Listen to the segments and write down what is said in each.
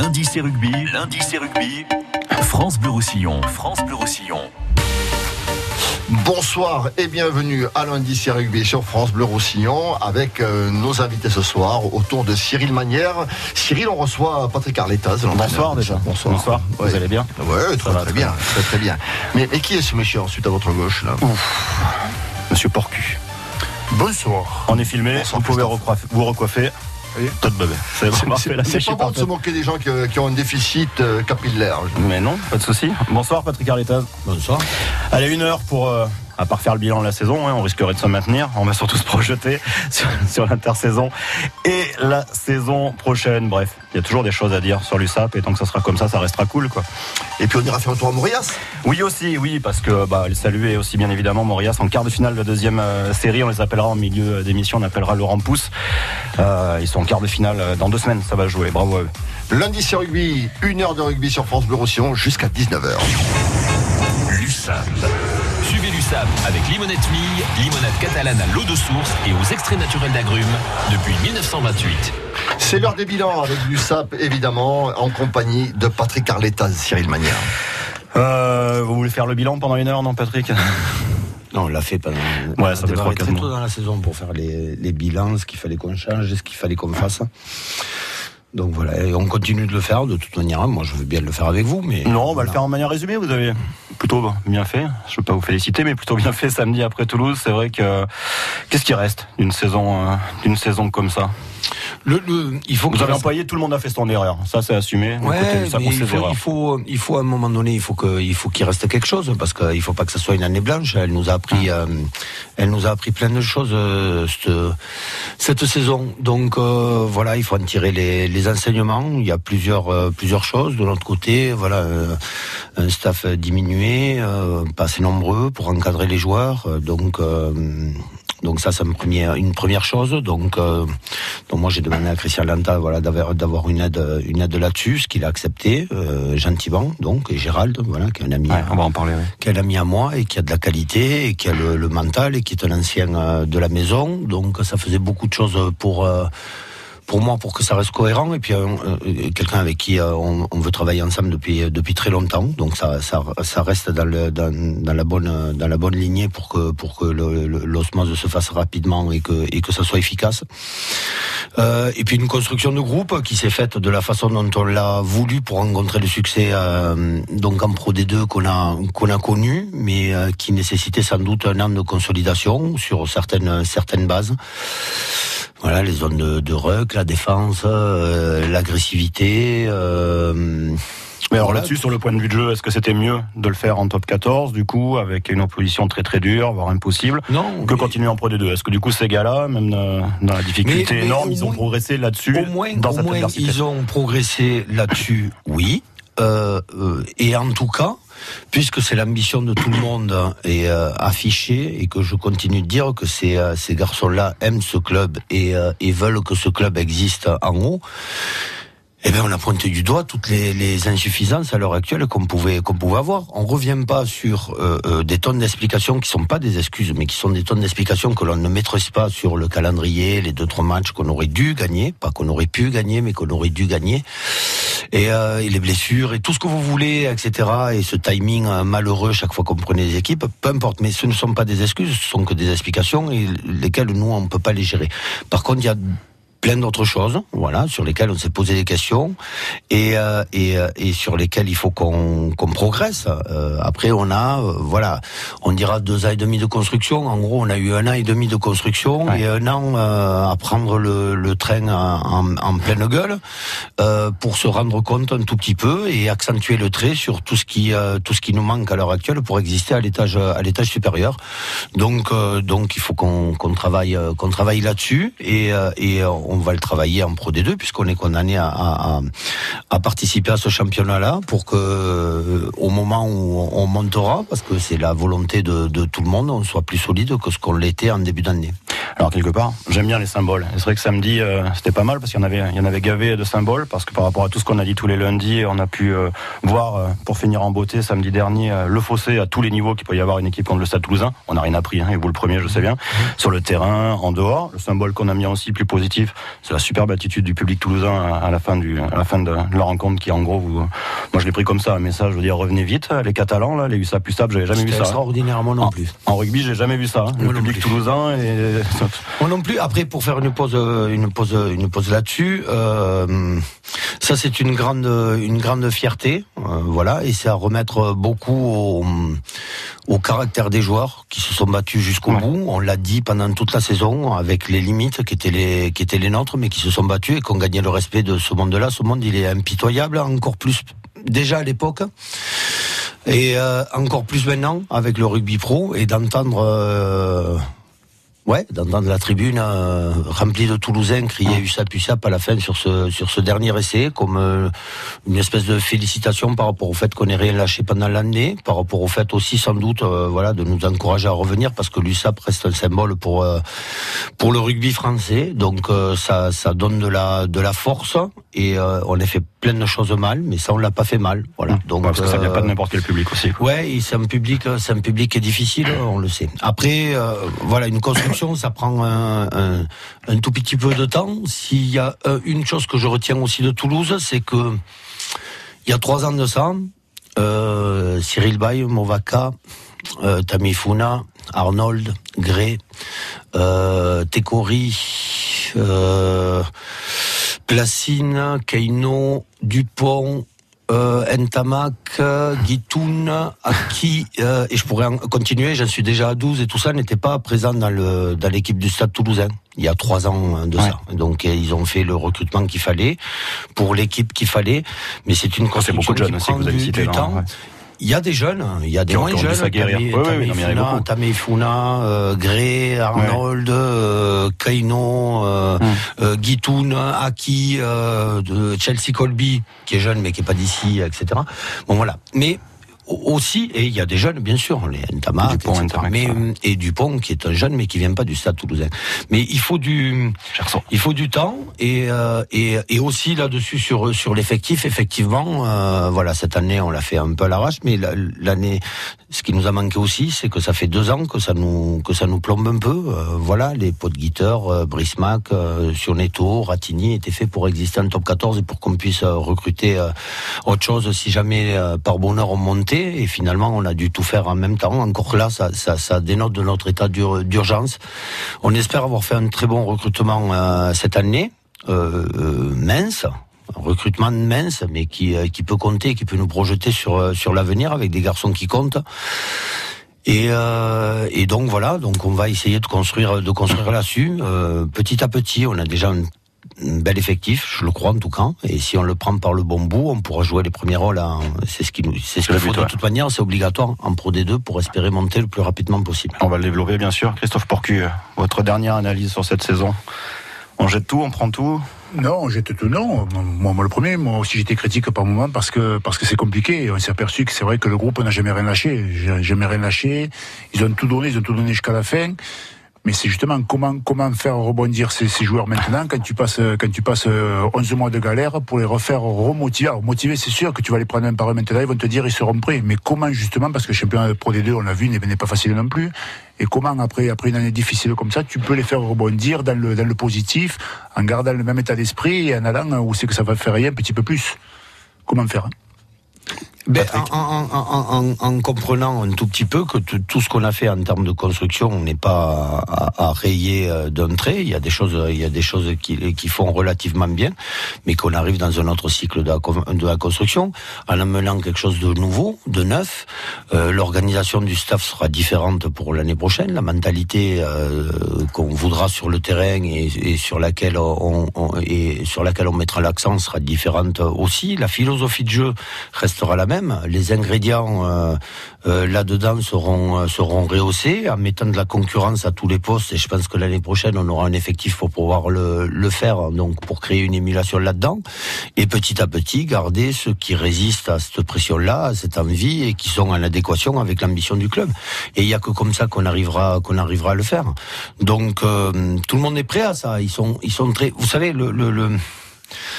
Lundi c'est rugby, lundi c'est rugby. France Bleu Roussillon, France Bleu Roussillon. Bonsoir et bienvenue à lundi c'est rugby sur France Bleu Roussillon avec euh, nos invités ce soir autour de Cyril Manière. Cyril, on reçoit Patrick Arletaz. Bonsoir déjà. Bonsoir. Bonsoir. Ouais. Vous allez bien Ouais, très, va, très très bien, très très bien. Mais, mais qui est ce monsieur ensuite à votre gauche là Monsieur Porcu. Bonsoir. On est filmé, Bonsoir, vous pouvez recoiffer- vous recoiffer. Todd Bebé. C'est pas bon de se moquer des gens qui, qui ont un déficit euh, capillaire. Mais non, pas de souci. Bonsoir Patrick Arletaz. Bonsoir. Allez, une heure pour, euh, à part faire le bilan de la saison, hein, on risquerait de se maintenir. On va surtout se projeter sur, sur l'intersaison et la saison prochaine. Bref, il y a toujours des choses à dire sur l'USAP et tant que ça sera comme ça, ça restera cool. quoi. Et puis on ira faire un tour à Maurias. Oui aussi, oui, parce que bah, le saluer aussi bien évidemment Morias en quart de finale de la deuxième euh, série. On les appellera en milieu d'émission, on appellera Laurent Pousse. Euh, ils sont en quart de finale euh, dans deux semaines, ça va jouer. Bravo à eux. Lundi c'est rugby, une heure de rugby sur France Bleu Roussillon jusqu'à 19h. L'USAP. Avec Limonette Mille, limonade catalane à l'eau de source et aux extraits naturels d'agrumes depuis 1928. C'est l'heure des bilans avec l'USAP évidemment en compagnie de Patrick Arletaz, Cyril Manière. Euh, vous voulez faire le bilan pendant une heure, non Patrick? Non, on l'a fait pendant. Ouais, on a ça fait trois, quatre très tôt dans la saison pour faire les, les bilans, ce qu'il fallait qu'on change, ce qu'il fallait qu'on fasse. Donc voilà, et on continue de le faire de toute manière. Moi, je veux bien le faire avec vous, mais. Non, on va le faire en manière résumée. Vous avez plutôt bien fait. Je ne veux pas vous féliciter, mais plutôt bien fait samedi après Toulouse. C'est vrai que qu'est-ce qui reste d'une saison, euh, d'une saison comme ça? Le, le- il faut Vous avez employé, tout le monde a fait son erreur. Ça, c'est assumé. Ouais, ça mais il faut, il faut, il faut à un moment donné, il faut qu'il reste quelque chose parce qu'il faut pas que ça soit une année blanche. Elle nous a appris, euh, elle nous a appris plein de choses euh, cette, cette saison. Donc voilà, il faut en tirer les, les enseignements. Il y a plusieurs, euh, plusieurs choses de notre côté. Voilà, euh, un staff diminué, euh, pas assez nombreux pour encadrer les joueurs. Donc donc ça, c'est une première, une première chose. Donc, euh, donc moi, j'ai demandé à Christian Lanta, voilà, d'avoir, d'avoir une aide, une aide là-dessus, ce qu'il a accepté euh, gentiment. Donc, et Gérald, voilà, qui est un ami, Ouais, on va en parler. ouais. qui est un ami à moi et qui a de la qualité et qui a le, le mental et qui est un ancien euh, de la maison. Donc, ça faisait beaucoup de choses pour. Euh, pour moi, pour que ça reste cohérent, et puis euh, euh, quelqu'un avec qui euh, on, on veut travailler ensemble depuis depuis très longtemps, donc ça ça, ça reste dans, le, dans, dans la bonne dans la bonne lignée pour que pour que l'osmose se fasse rapidement et que et que ça soit efficace. Euh, et puis une construction de groupe qui s'est faite de la façon dont on l'a voulu pour rencontrer le succès euh, donc en Pro D2 qu'on a qu'on a connu, mais euh, qui nécessitait sans doute un an de consolidation sur certaines certaines bases. Voilà, les zones de, de ruck, la défense, euh, l'agressivité. euh, Mais alors là-dessus, sur le point de vue de jeu, est-ce que c'était mieux de le faire en top 14, du coup, avec une opposition très très dure, voire impossible, non, que mais- continuer en Pro D2 Est-ce que du coup, ces gars-là, même euh, dans la difficulté Mais- mais énorme, ils ont moins- progressé là-dessus Au moins, dans au cette moins ils ont progressé là-dessus, oui. Euh, et en tout cas, puisque c'est l'ambition de tout le monde et euh, affichée, et que je continue de dire que ces, euh, garçons-là aiment ce club euh, et veulent que ce club existe en haut, eh bien, on a pointé du doigt toutes les, les insuffisances à l'heure actuelle qu'on pouvait qu'on pouvait avoir. On revient pas sur euh, euh, des tonnes d'explications qui sont pas des excuses, mais qui sont des tonnes d'explications que l'on ne maîtrise pas sur le calendrier, les deux trois matchs qu'on aurait dû gagner, pas qu'on aurait pu gagner, mais qu'on aurait dû gagner, et, euh, et les blessures et tout ce que vous voulez, etc. Et ce timing euh, malheureux chaque fois qu'on prenait les équipes, peu importe. Mais ce ne sont pas des excuses, ce sont que des explications et lesquelles nous on peut pas les gérer. Par contre, il y a plein d'autres choses, voilà, sur lesquelles on s'est posé des questions et euh, et, euh, et sur lesquelles il faut qu'on qu'on progresse. Euh, après, on a, euh, voilà, on dira deux ans et demi de construction. En gros, on a eu un an et demi de construction Ouais. et un an euh, à prendre le, le train en, en, pleine gueule euh, pour se rendre compte un tout petit peu et accentuer le trait sur tout ce qui euh, tout ce qui nous manque à l'heure actuelle pour exister à l'étage à l'étage supérieur. Donc euh, donc il faut qu'on qu'on travaille qu'on travaille là-dessus et euh, et euh, on va le travailler en Pro D2 puisqu'on est condamné à, à, à- à participer à ce championnat-là pour que euh, au moment où on montera parce que c'est la volonté de, de tout le monde on soit plus solide que ce qu'on l'était en début d'année. Alors quelque part, j'aime bien les symboles. C'est vrai que samedi, euh, c'était pas mal parce qu'il y en avait, il y en avait gavé de symboles parce que par rapport à tout ce qu'on a dit tous les lundis, on a pu euh, voir euh, pour finir en beauté samedi dernier le fossé à tous les niveaux qu'il peut y avoir une équipe contre le Stade Toulousain. On n'a rien appris, hein, et vous le premier, je sais bien. Sur le terrain, en dehors, le symbole qu'on a mis aussi plus positif, c'est la superbe attitude du public toulousain à, la fin du, à la fin de, la rencontre qui en gros, vous, moi je l'ai pris comme ça, un message, je veux dire revenez vite, les Catalans là, les USAP USAP, j'avais jamais vu ça. Extraordinaire, moi non plus. En, rugby, j'ai jamais vu ça. Hein. Le public toulousain et moi non plus. Après, pour faire une pause, une pause, une pause là-dessus, euh, ça c'est une grande, une grande fierté, euh, voilà, et c'est à remettre beaucoup au, au, caractère des joueurs qui se sont battus jusqu'au bout. On l'a dit pendant toute la saison, avec les limites qui étaient les, qui étaient les nôtres, mais qui se sont battus et qui ont gagné le respect de ce monde-là. Ce monde, il est impitoyable, encore plus déjà à l'époque. Et euh, encore plus maintenant avec le rugby pro et d'entendre euh, Ouais, dans, la tribune euh, remplie de Toulousains crier ah. USAP USAP à la fin sur ce sur ce dernier essai comme euh, une espèce de félicitation par rapport au fait qu'on ait rien lâché pendant l'année, par rapport au fait aussi sans doute euh, voilà de nous encourager à revenir parce que l'USAP reste un symbole pour pour le rugby français. Donc ça ça donne de la de la force et on a fait plein de choses mal, mais ça on l'a pas fait mal. Voilà. Mmh. Donc parce que ça vient pas de n'importe quel public aussi. Ouais, c'est un public c'est un public qui est difficile, on le sait. Après voilà une construction ça prend un, tout petit peu de temps. S'il y a euh, une chose que je retiens aussi de Toulouse, c'est que il y a trois ans de ça, euh, Cyril Bay, Movaka, euh, Tamifuna, Arnold, Gray, euh, Tekori, euh, Placine, Keino, Dupont, euh, Ntamak, Guitoun, Aki, euh, et je pourrais continuer, j'en suis déjà à 12, et tout ça n'était pas présent dans le dans l'équipe du Stade Toulousain. Il y a trois ans de ça. Donc euh, ils ont fait le recrutement qu'il fallait pour l'équipe qu'il fallait, mais c'est une construction beaucoup de jeunes qui prend du, du temps. Il y a des jeunes, il y a des moins jeunes. Tamé, Funa, euh, Gray, Arnold, euh, Kaino, euh, hum. euh, Guitoun, Aki, Chelsea Colby, qui est jeune mais qui est pas d'ici, etc. Bon voilà. Mais aussi, et il y a des jeunes, bien sûr, les Ntama, Dupont, mais, et Dupont, qui est un jeune, mais qui vient pas du Stade Toulousain. Mais il faut du, il faut du temps, et, euh, et, et aussi là-dessus sur sur l'effectif, effectivement, euh, voilà, cette année on l'a fait un peu à l'arrache, mais l'année, ce qui nous a manqué aussi, c'est que ça fait deux ans que ça nous que ça nous plombe un peu. Euh, voilà, les pots de guitare, euh, Brismac, euh, Sioneto, Ratini étaient faits pour exister en top 14 et pour qu'on puisse recruter autre chose si jamais par bonheur on montait et finalement on a dû tout faire en même temps. Encore là, ça, dénote de notre état d'urgence. On espère avoir fait un très bon recrutement euh, cette année, euh, euh, mince, un recrutement mince, mais qui, peut compter, qui peut nous projeter sur, l'avenir avec des garçons qui comptent. Et, et, donc voilà, donc on va essayer de construire, de construire là-dessus. petit à petit, on a déjà un un bel effectif, je le crois en tout cas. Et si on le prend par le bon bout, on pourra jouer les premiers rôles. C'est ce qu'il c'est ce qu'il faut de toute manière. C'est obligatoire en Pro D2 pour espérer monter le plus rapidement possible. On va le développer bien sûr. Christophe Porcu, votre dernière analyse sur cette saison. On jette tout, on prend tout? Non, on jette tout, non. Moi, moi le premier, moi aussi j'étais critique par moment parce que parce que c'est compliqué. On s'est aperçu que c'est vrai que le groupe n'a jamais rien lâché, jamais rien lâché. Ils ont tout donné, ils ont tout donné jusqu'à la fin. Mais c'est justement comment comment faire rebondir ces, joueurs maintenant quand tu passes quand tu passes 11 euh, mois de galère pour les refaire remotiver. Alors motiver, c'est sûr que tu vas les prendre un par un maintenant, ils vont te dire ils seront prêts. Mais comment justement parce que le championnat Pro D2, on l'a vu, n'est pas facile non plus. Et comment après après une année difficile comme ça, tu peux les faire rebondir dans le dans le positif en gardant le même état d'esprit et en allant où c'est que ça va faire rien un petit peu plus. Comment faire hein? Ben, en, comprenant un tout petit peu que tout ce qu'on a fait en termes de construction, on n'est pas à, rayer euh, d'un trait. Il y a des choses, il y a des choses qui, qui font relativement bien, mais qu'on arrive dans un autre cycle de la, de la, construction en amenant quelque chose de nouveau, de neuf. Euh, l'organisation du staff sera différente pour l'année prochaine. La mentalité euh, qu'on voudra sur le terrain et, sur laquelle on, et sur laquelle on mettra l'accent sera différente aussi. La philosophie de jeu restera la même Les ingrédients euh, euh, là-dedans seront euh, seront rehaussés en mettant de la concurrence à tous les postes. Et je pense que l'année prochaine, on aura un effectif pour pouvoir le, le faire, donc pour créer une émulation là-dedans. Et petit à petit, garder ceux qui résistent à cette pression-là, à cette envie et qui sont en adéquation avec l'ambition du club. Et il y a que comme ça qu'on arrivera qu'on arrivera à le faire. Donc tout le monde est prêt à ça. Ils sont ils sont très. Vous savez le, le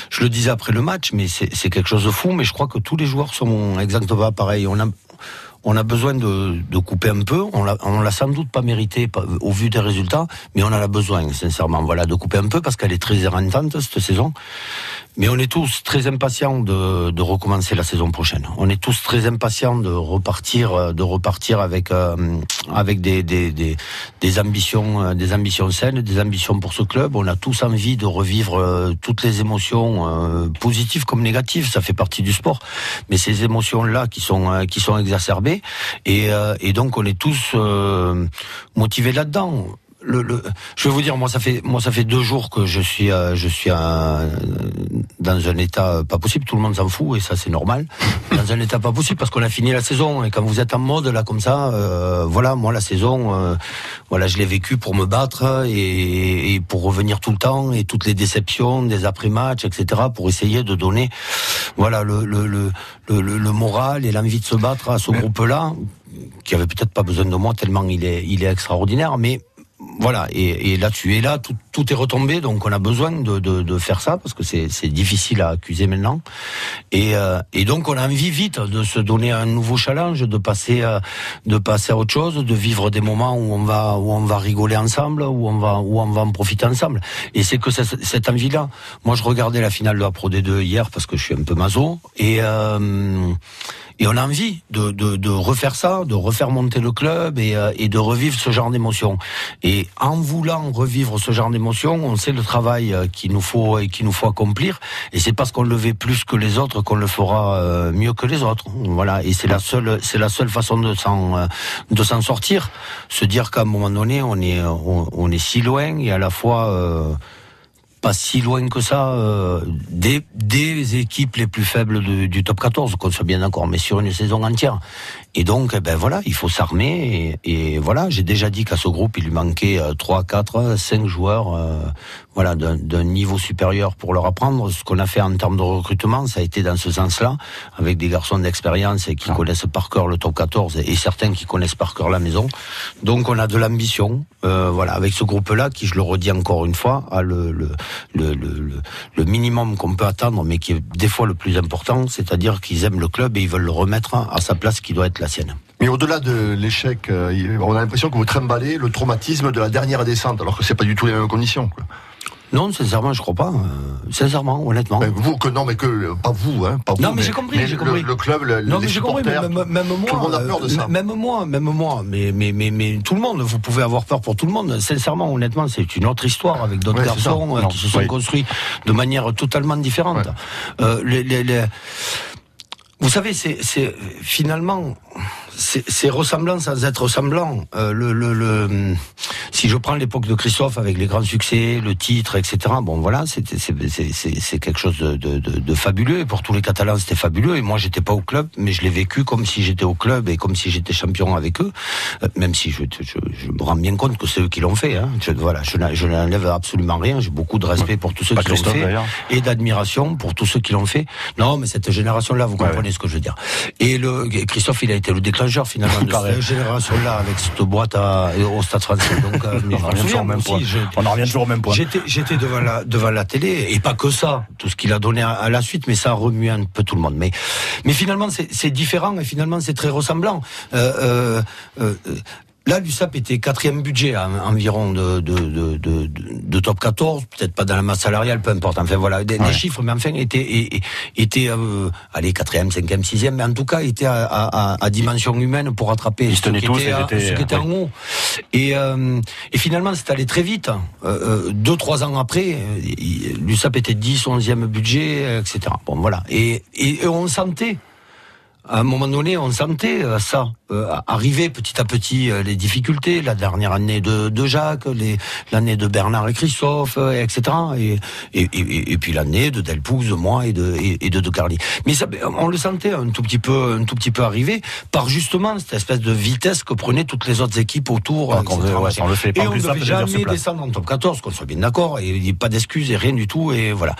je le disais après le match, mais c'est quelque chose de fou. Mais je crois que tous les joueurs sont exactement pareils. On a, besoin de, de couper un peu. On l'a sans doute pas mérité au vu des résultats, mais on en a besoin, sincèrement. Voilà, de couper un peu parce qu'elle est très éreintante cette saison. Mais on est tous très impatients de, recommencer la saison prochaine. On est tous très impatients de repartir, de repartir avec euh, avec des, ambitions, euh, des ambitions saines, des ambitions pour ce club. On a tous envie de revivre euh, toutes les émotions positives comme négatives. Ça fait partie du sport. Mais ces émotions là qui sont qui sont exacerbées et donc on est tous motivés là-dedans le, le, je vais vous dire, moi ça fait moi ça fait deux jours que je suis euh, je suis euh, dans un état pas possible. Tout le monde s'en fout et ça c'est normal. Dans un état pas possible parce qu'on a fini la saison et quand vous êtes en mode là comme ça, euh, voilà moi la saison, voilà je l'ai vécu pour me battre et, et, pour revenir tout le temps et toutes les déceptions des après-matchs etc. pour essayer de donner voilà le le le, le, le moral et l'envie de se battre à ce groupe là qui avait peut-être pas besoin de moi tellement il est il est extraordinaire mais voilà, et, là tu es là, tout, est retombé, donc on a besoin de, faire ça parce que c'est difficile à accuser maintenant. Et, euh, et, donc on a envie vite de se donner un nouveau challenge, de passer, euh, de passer à autre chose, de vivre des moments où on va, rigoler ensemble, où on va, en profiter ensemble. Et c'est que cette, envie-là. Moi, je regardais la finale de la Pro D2 hier parce que je suis un peu maso et euh, et on a envie de, de, de, refaire ça, de refaire monter le club et, euh, et de revivre ce genre d'émotion. Et en voulant revivre ce genre d'émotion, on sait le travail euh, qu'il nous faut et qu'il nous faut accomplir. Et c'est parce qu'on le fait plus que les autres qu'on le fera euh, mieux que les autres. Voilà. Et c'est la seule, c'est la seule façon de s'en, de s'en sortir. Se dire qu'à un moment donné, on est, on, est si loin et à la fois pas si loin que ça euh, des, des équipes les plus faibles du top 14, qu'on soit bien d'accord, mais sur une saison entière. Et donc, eh ben voilà, il faut s'armer. Et, voilà, j'ai déjà dit qu'à ce groupe, il lui manquait 3, 4, 5 joueurs euh, voilà, d'un niveau supérieur pour leur apprendre. Ce qu'on a fait en termes de recrutement, ça a été dans ce sens-là, avec des garçons d'expérience et qui ah. connaissent par cœur le top 14 et certains qui connaissent par cœur la maison. Donc on a de l'ambition, euh, voilà, avec ce groupe-là, qui, je le redis encore une fois, a le, le, le, le, le minimum qu'on peut attendre, mais qui est des fois le plus important, c'est-à-dire qu'ils aiment le club et ils veulent le remettre à sa place qui doit être la sienne. Mais au-delà de l'échec, euh, on a l'impression que vous trimballez le traumatisme de la dernière descente, alors que c'est pas du tout les mêmes conditions. Quoi. Non, sincèrement, je crois pas. Euh, sincèrement, honnêtement. vous, que non, mais que pas vous, hein, pas vous. Non, mais, j'ai compris, j'ai compris. Le, club, le, non, mais j'ai compris, même, même, moi, tout le monde a peur de ça. Même moi, même moi, mais mais mais mais tout le monde. Vous pouvez avoir peur pour tout le monde. Sincèrement, honnêtement, c'est une autre histoire avec d'autres garçons euh, qui se sont construits de manière totalement différente. Euh, les, les, les... Vous savez, c'est finalement c'est ressemblant sans être ressemblant. Euh, le, le, le, si je prends l'époque de Christophe avec les grands succès, le titre, etc. Bon, voilà, c'est quelque chose de, de, de, fabuleux. Et pour tous les Catalans, c'était fabuleux. Et moi, j'étais pas au club, mais je l'ai vécu comme si j'étais au club et comme si j'étais champion avec eux. Euh, même si je, je, je, me rends bien compte que c'est eux qui l'ont fait. Hein. Je, voilà, je n'enlève absolument rien. J'ai beaucoup de respect pour tous ceux qui l'ont fait et d'admiration pour tous ceux qui l'ont fait. Non, mais cette génération-là, vous comprenez ce que je veux dire. Et le Christophe, il a été le déclencheur finalement de cette génération-là avec cette boîte à, au Stade français. Donc, euh, on, en revient même point. on en revient toujours au même point. J'étais devant la, devant la télé et pas que ça, tout ce qu'il a donné à, la suite, mais ça a remué un peu tout le monde. Mais, mais finalement, c'est différent et finalement, c'est très ressemblant. Euh, euh, euh Là, l'USAP était quatrième budget environ de, de, de, de, top 14, peut-être pas dans la masse salariale, peu importe. Enfin voilà, des, chiffres, mais enfin était était euh, allez quatrième, cinquième, sixième, mais en tout cas était à, à, à dimension humaine pour rattraper ce qui, était, était, en haut. Et, euh, et finalement, c'est allé très vite. Euh, euh deux, trois ans après, l'USAP était 10, 11e budget, etc. Bon voilà. Et, et, et on sentait à un moment donné, on sentait ça. Euh, arriver petit à petit euh, les difficultés, la dernière année de, de Jacques, l'année de Bernard et Christophe, euh, etc. Et, et, et, et puis l'année de Delpoux, de moi et de, et, de De Carly. Mais ça, on le sentait un tout petit peu, un tout petit peu arriver par justement cette espèce de vitesse que prenaient toutes les autres équipes autour. Ah, on le fait et on ne jamais descendre en top 14, qu'on soit bien d'accord, et il n'y a pas d'excuses et rien du tout, et voilà.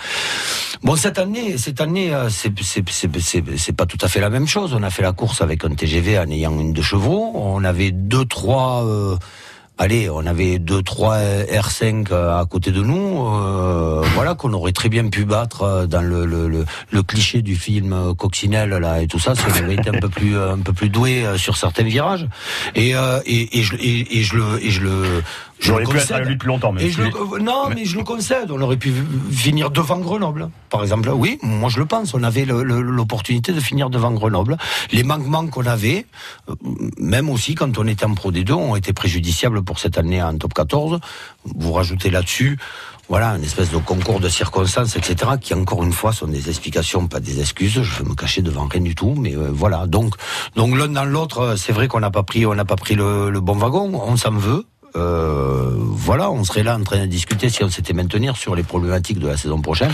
Bon, cette année, cette année, c'est pas tout à fait la même chose. On a fait la course avec un TGV en ayant de chevaux. On avait deux, trois. Euh, allez, on avait deux, trois R5 euh, à côté de nous, euh, voilà, qu'on aurait très bien pu battre dans le, le, cliché du film Coccinelle là et tout ça, si on avait été un peu plus un peu plus doué sur certains virages. Et, et, et je le et je le J'aurais pu être à lui plus longtemps, mais. non, mais... je le concède. On aurait pu finir devant Grenoble, par exemple. Oui, moi je le pense. On avait l'opportunité de finir devant Grenoble. Les manquements qu'on avait, euh, même aussi quand on était en Pro D2, ont été préjudiciables pour cette année en Top 14. Vous rajoutez là-dessus voilà, une espèce de concours de circonstances, etc., qui encore une fois sont des explications, pas des excuses. Je vais me cacher devant rien du tout, mais euh, voilà. Donc, donc l'un dans l'autre, c'est vrai qu'on n'a pas pris, on n'a pas pris le, le bon wagon. On s'en veut. Euh, voilà, on serait là en train de discuter si on s'était maintenir sur les problématiques de la saison prochaine.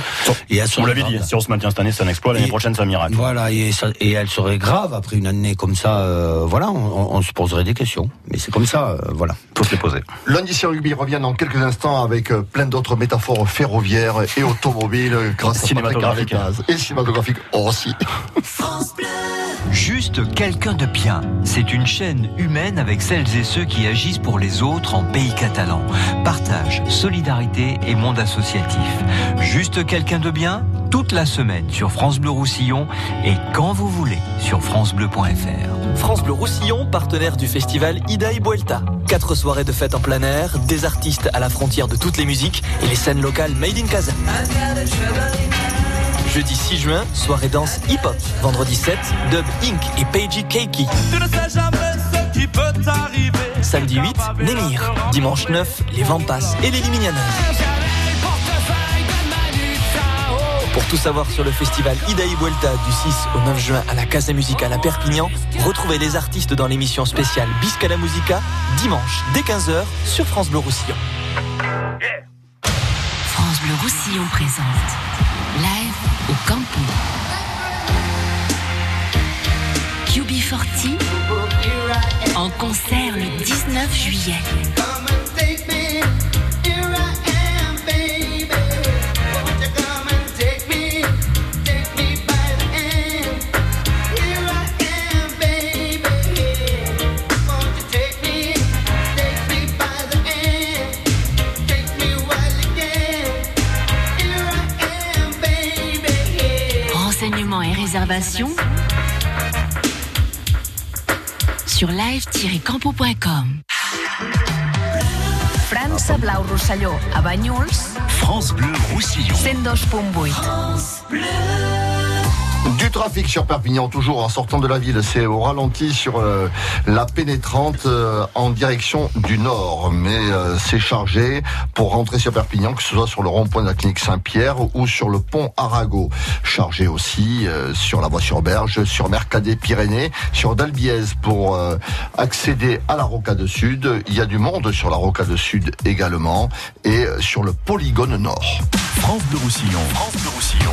Et on l'avait dit, si on se maintient cette année, c'est un exploit. L'année prochaine, c'est un miracle. Voilà, et, et elle serait grave après une année comme ça. Euh, voilà, on, se poserait des questions. Mais c'est comme ça, euh, voilà. Faut se les poser. Lundi sur rugby revient dans quelques instants avec plein d'autres métaphores ferroviaires et automobiles grâce à cinématographique et cinématographique aussi. France Juste quelqu'un de bien. C'est une chaîne humaine avec celles et ceux qui agissent pour les autres en pays catalan. Partage, solidarité et monde associatif. Juste quelqu'un de bien toute la semaine sur France Bleu Roussillon et quand vous voulez sur francebleu.fr. France Bleu Roussillon, partenaire du festival Ida y Vuelta. Quatre soirées de fête en plein air, des artistes à la frontière de toutes les musiques et les scènes locales made in Casa. Jeudi 6 juin, soirée danse hip-hop. Vendredi 7, Dub Inc. et Paige Keiki. Samedi 8, Némir. Dimanche 9, les Vampas et les Liminianas. Pour tout savoir sur le festival Idaï Vuelta du 6 au 9 juin à la Casa Musicale à Perpignan, retrouvez les artistes dans l'émission spéciale Bisca la Musica, dimanche dès 15h sur France Bleu Roussillon. France Bleu Roussillon présente live au Campo. QB40 en concert le 19 juillet. Réservation sur live-campo.com. France Blau Rosselló, a Banyuls. France Bleu Roussillon. 102.8. France Bleu. Du trafic sur Perpignan, toujours en sortant de la ville. C'est au ralenti sur euh, la pénétrante euh, en direction du nord. Mais euh, c'est chargé pour rentrer sur Perpignan, que ce soit sur le rond-point de la clinique Saint-Pierre ou sur le pont Arago. Chargé aussi sur la voie sur Berge, sur Mercadet Pyrénées, sur Dalbiez pour accéder à la Rocade Sud. Il y a du monde sur la Rocade Sud également et sur le polygone nord. France de Roussillon. France de Roussillon.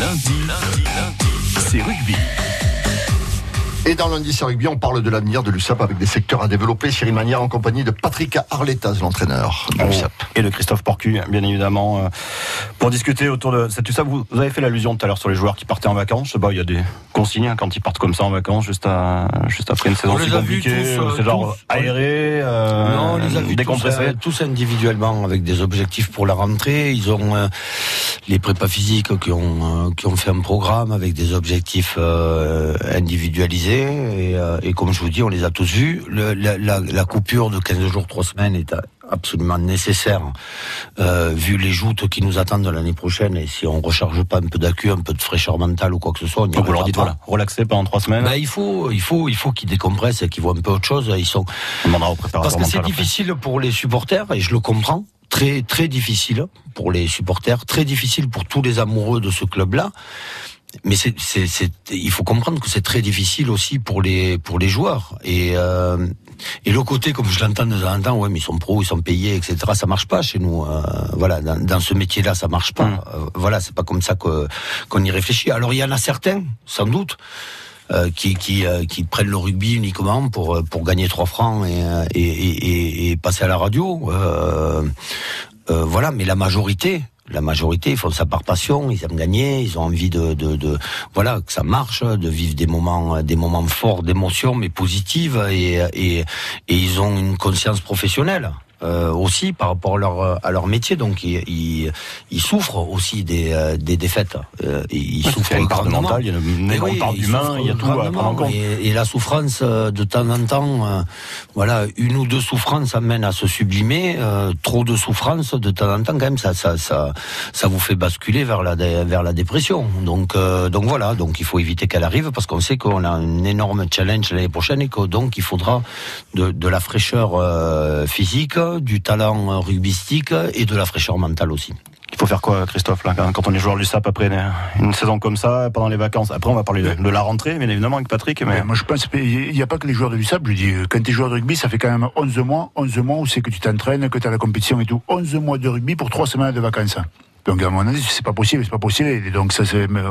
Lundi, lundi, lundi. C'est rugby. Et dans lundi c'est rugby, on parle de l'avenir de l'USAP avec des secteurs à développer. Cyril Manière en compagnie de Patrick Arletas, l'entraîneur de l'USAP. Et de Christophe Porcu, bien évidemment, euh, pour discuter autour de cette USAP. Vous, avez fait l'allusion tout à l'heure sur les joueurs qui partaient en vacances. il y a des consignes hein, quand ils partent comme ça en vacances, juste, à, juste après une saison si compliquée. Euh, c'est genre aéré, euh, non, on les a vus décompressé. Tous, individuellement avec des objectifs pour la rentrée. Ils ont les prépas physiques qui ont, qui ont fait un programme avec des objectifs individualisés euh, et, comme je vous dis, on les a tous vus. la, coupure de 15 jours, 3 semaines est absolument nécessaire euh, vu les joutes qui nous attendent l'année prochaine et si on recharge pas un peu d'accu, un peu de fraîcheur mentale ou quoi que ce soit, on Donc vous leur dites voilà, relaxer pendant trois semaines. Bah, il faut, il faut, il faut qu'ils décompressent et qu'ils voient un peu autre chose. Ils sont. Parce que c'est difficile pour les supporters et je le comprends. Très très difficile pour les supporters, très difficile pour tous les amoureux de ce club-là mais c'est, c'est, c'est, il faut comprendre que c'est très difficile aussi pour les pour les joueurs et euh, et le côté comme je l'entends de temps en temps, ouais, mais ils sont pros, ils sont payés, etc. Ça marche pas chez nous. Euh, voilà, dans, dans ce métier-là, ça marche pas. Mm. Euh, voilà, c'est pas comme ça que qu'on y réfléchit. Alors il y en a certains, sans doute. euh, qui qui, euh, qui prennent le rugby uniquement pour euh, pour gagner trois francs et, euh, et, et, et- et passer à la radio. Euh, euh, voilà, mais la majorité, la majorité, ils font ça par passion, ils aiment gagner, ils ont envie de, de, de voilà que ça marche, de vivre des moments, des moments forts d'émotion, mais positives, et, et, et ils ont une conscience professionnelle. Euh, aussi par rapport à leur à leur métier donc ils, ils, ils souffrent aussi des, euh, des défaites euh, ils Ouais, souffrent une part de grandement. mental, il y a une Mais énorme oui, part d'humain, il y a tout à grandement, prendre en compte. Et, et la souffrance, euh, de temps en temps, euh, voilà, une ou deux souffrances amènent à se sublimer. euh, trop de souffrances, de temps en temps, quand même, ça, ça, ça, ça vous fait basculer vers la, vers la dépression. Donc, euh, donc voilà, donc il faut éviter qu'elle arrive parce qu'on sait qu'on a un énorme challenge l'année prochaine et que donc il faudra de, de la fraîcheur euh, physique, du talent euh, rugbystique et de la fraîcheur mentale aussi. Il faut faire quoi, Christophe, là, quand on est joueur du SAP après une, une saison comme ça, pendant les vacances? Après, on va parler de, de la rentrée, bien évidemment, avec Patrick. Mais moi, je pense qu'il n'y a pas que les joueurs de l'USAP. Je dis, quand tu es joueur de rugby, ça fait quand même 11 mois, 11 mois où c'est que tu t'entraînes, que tu as la compétition et tout. 11 mois de rugby pour 3 semaines de vacances. Donc, à mon avis, c'est pas possible, c'est pas possible. Et donc, ça,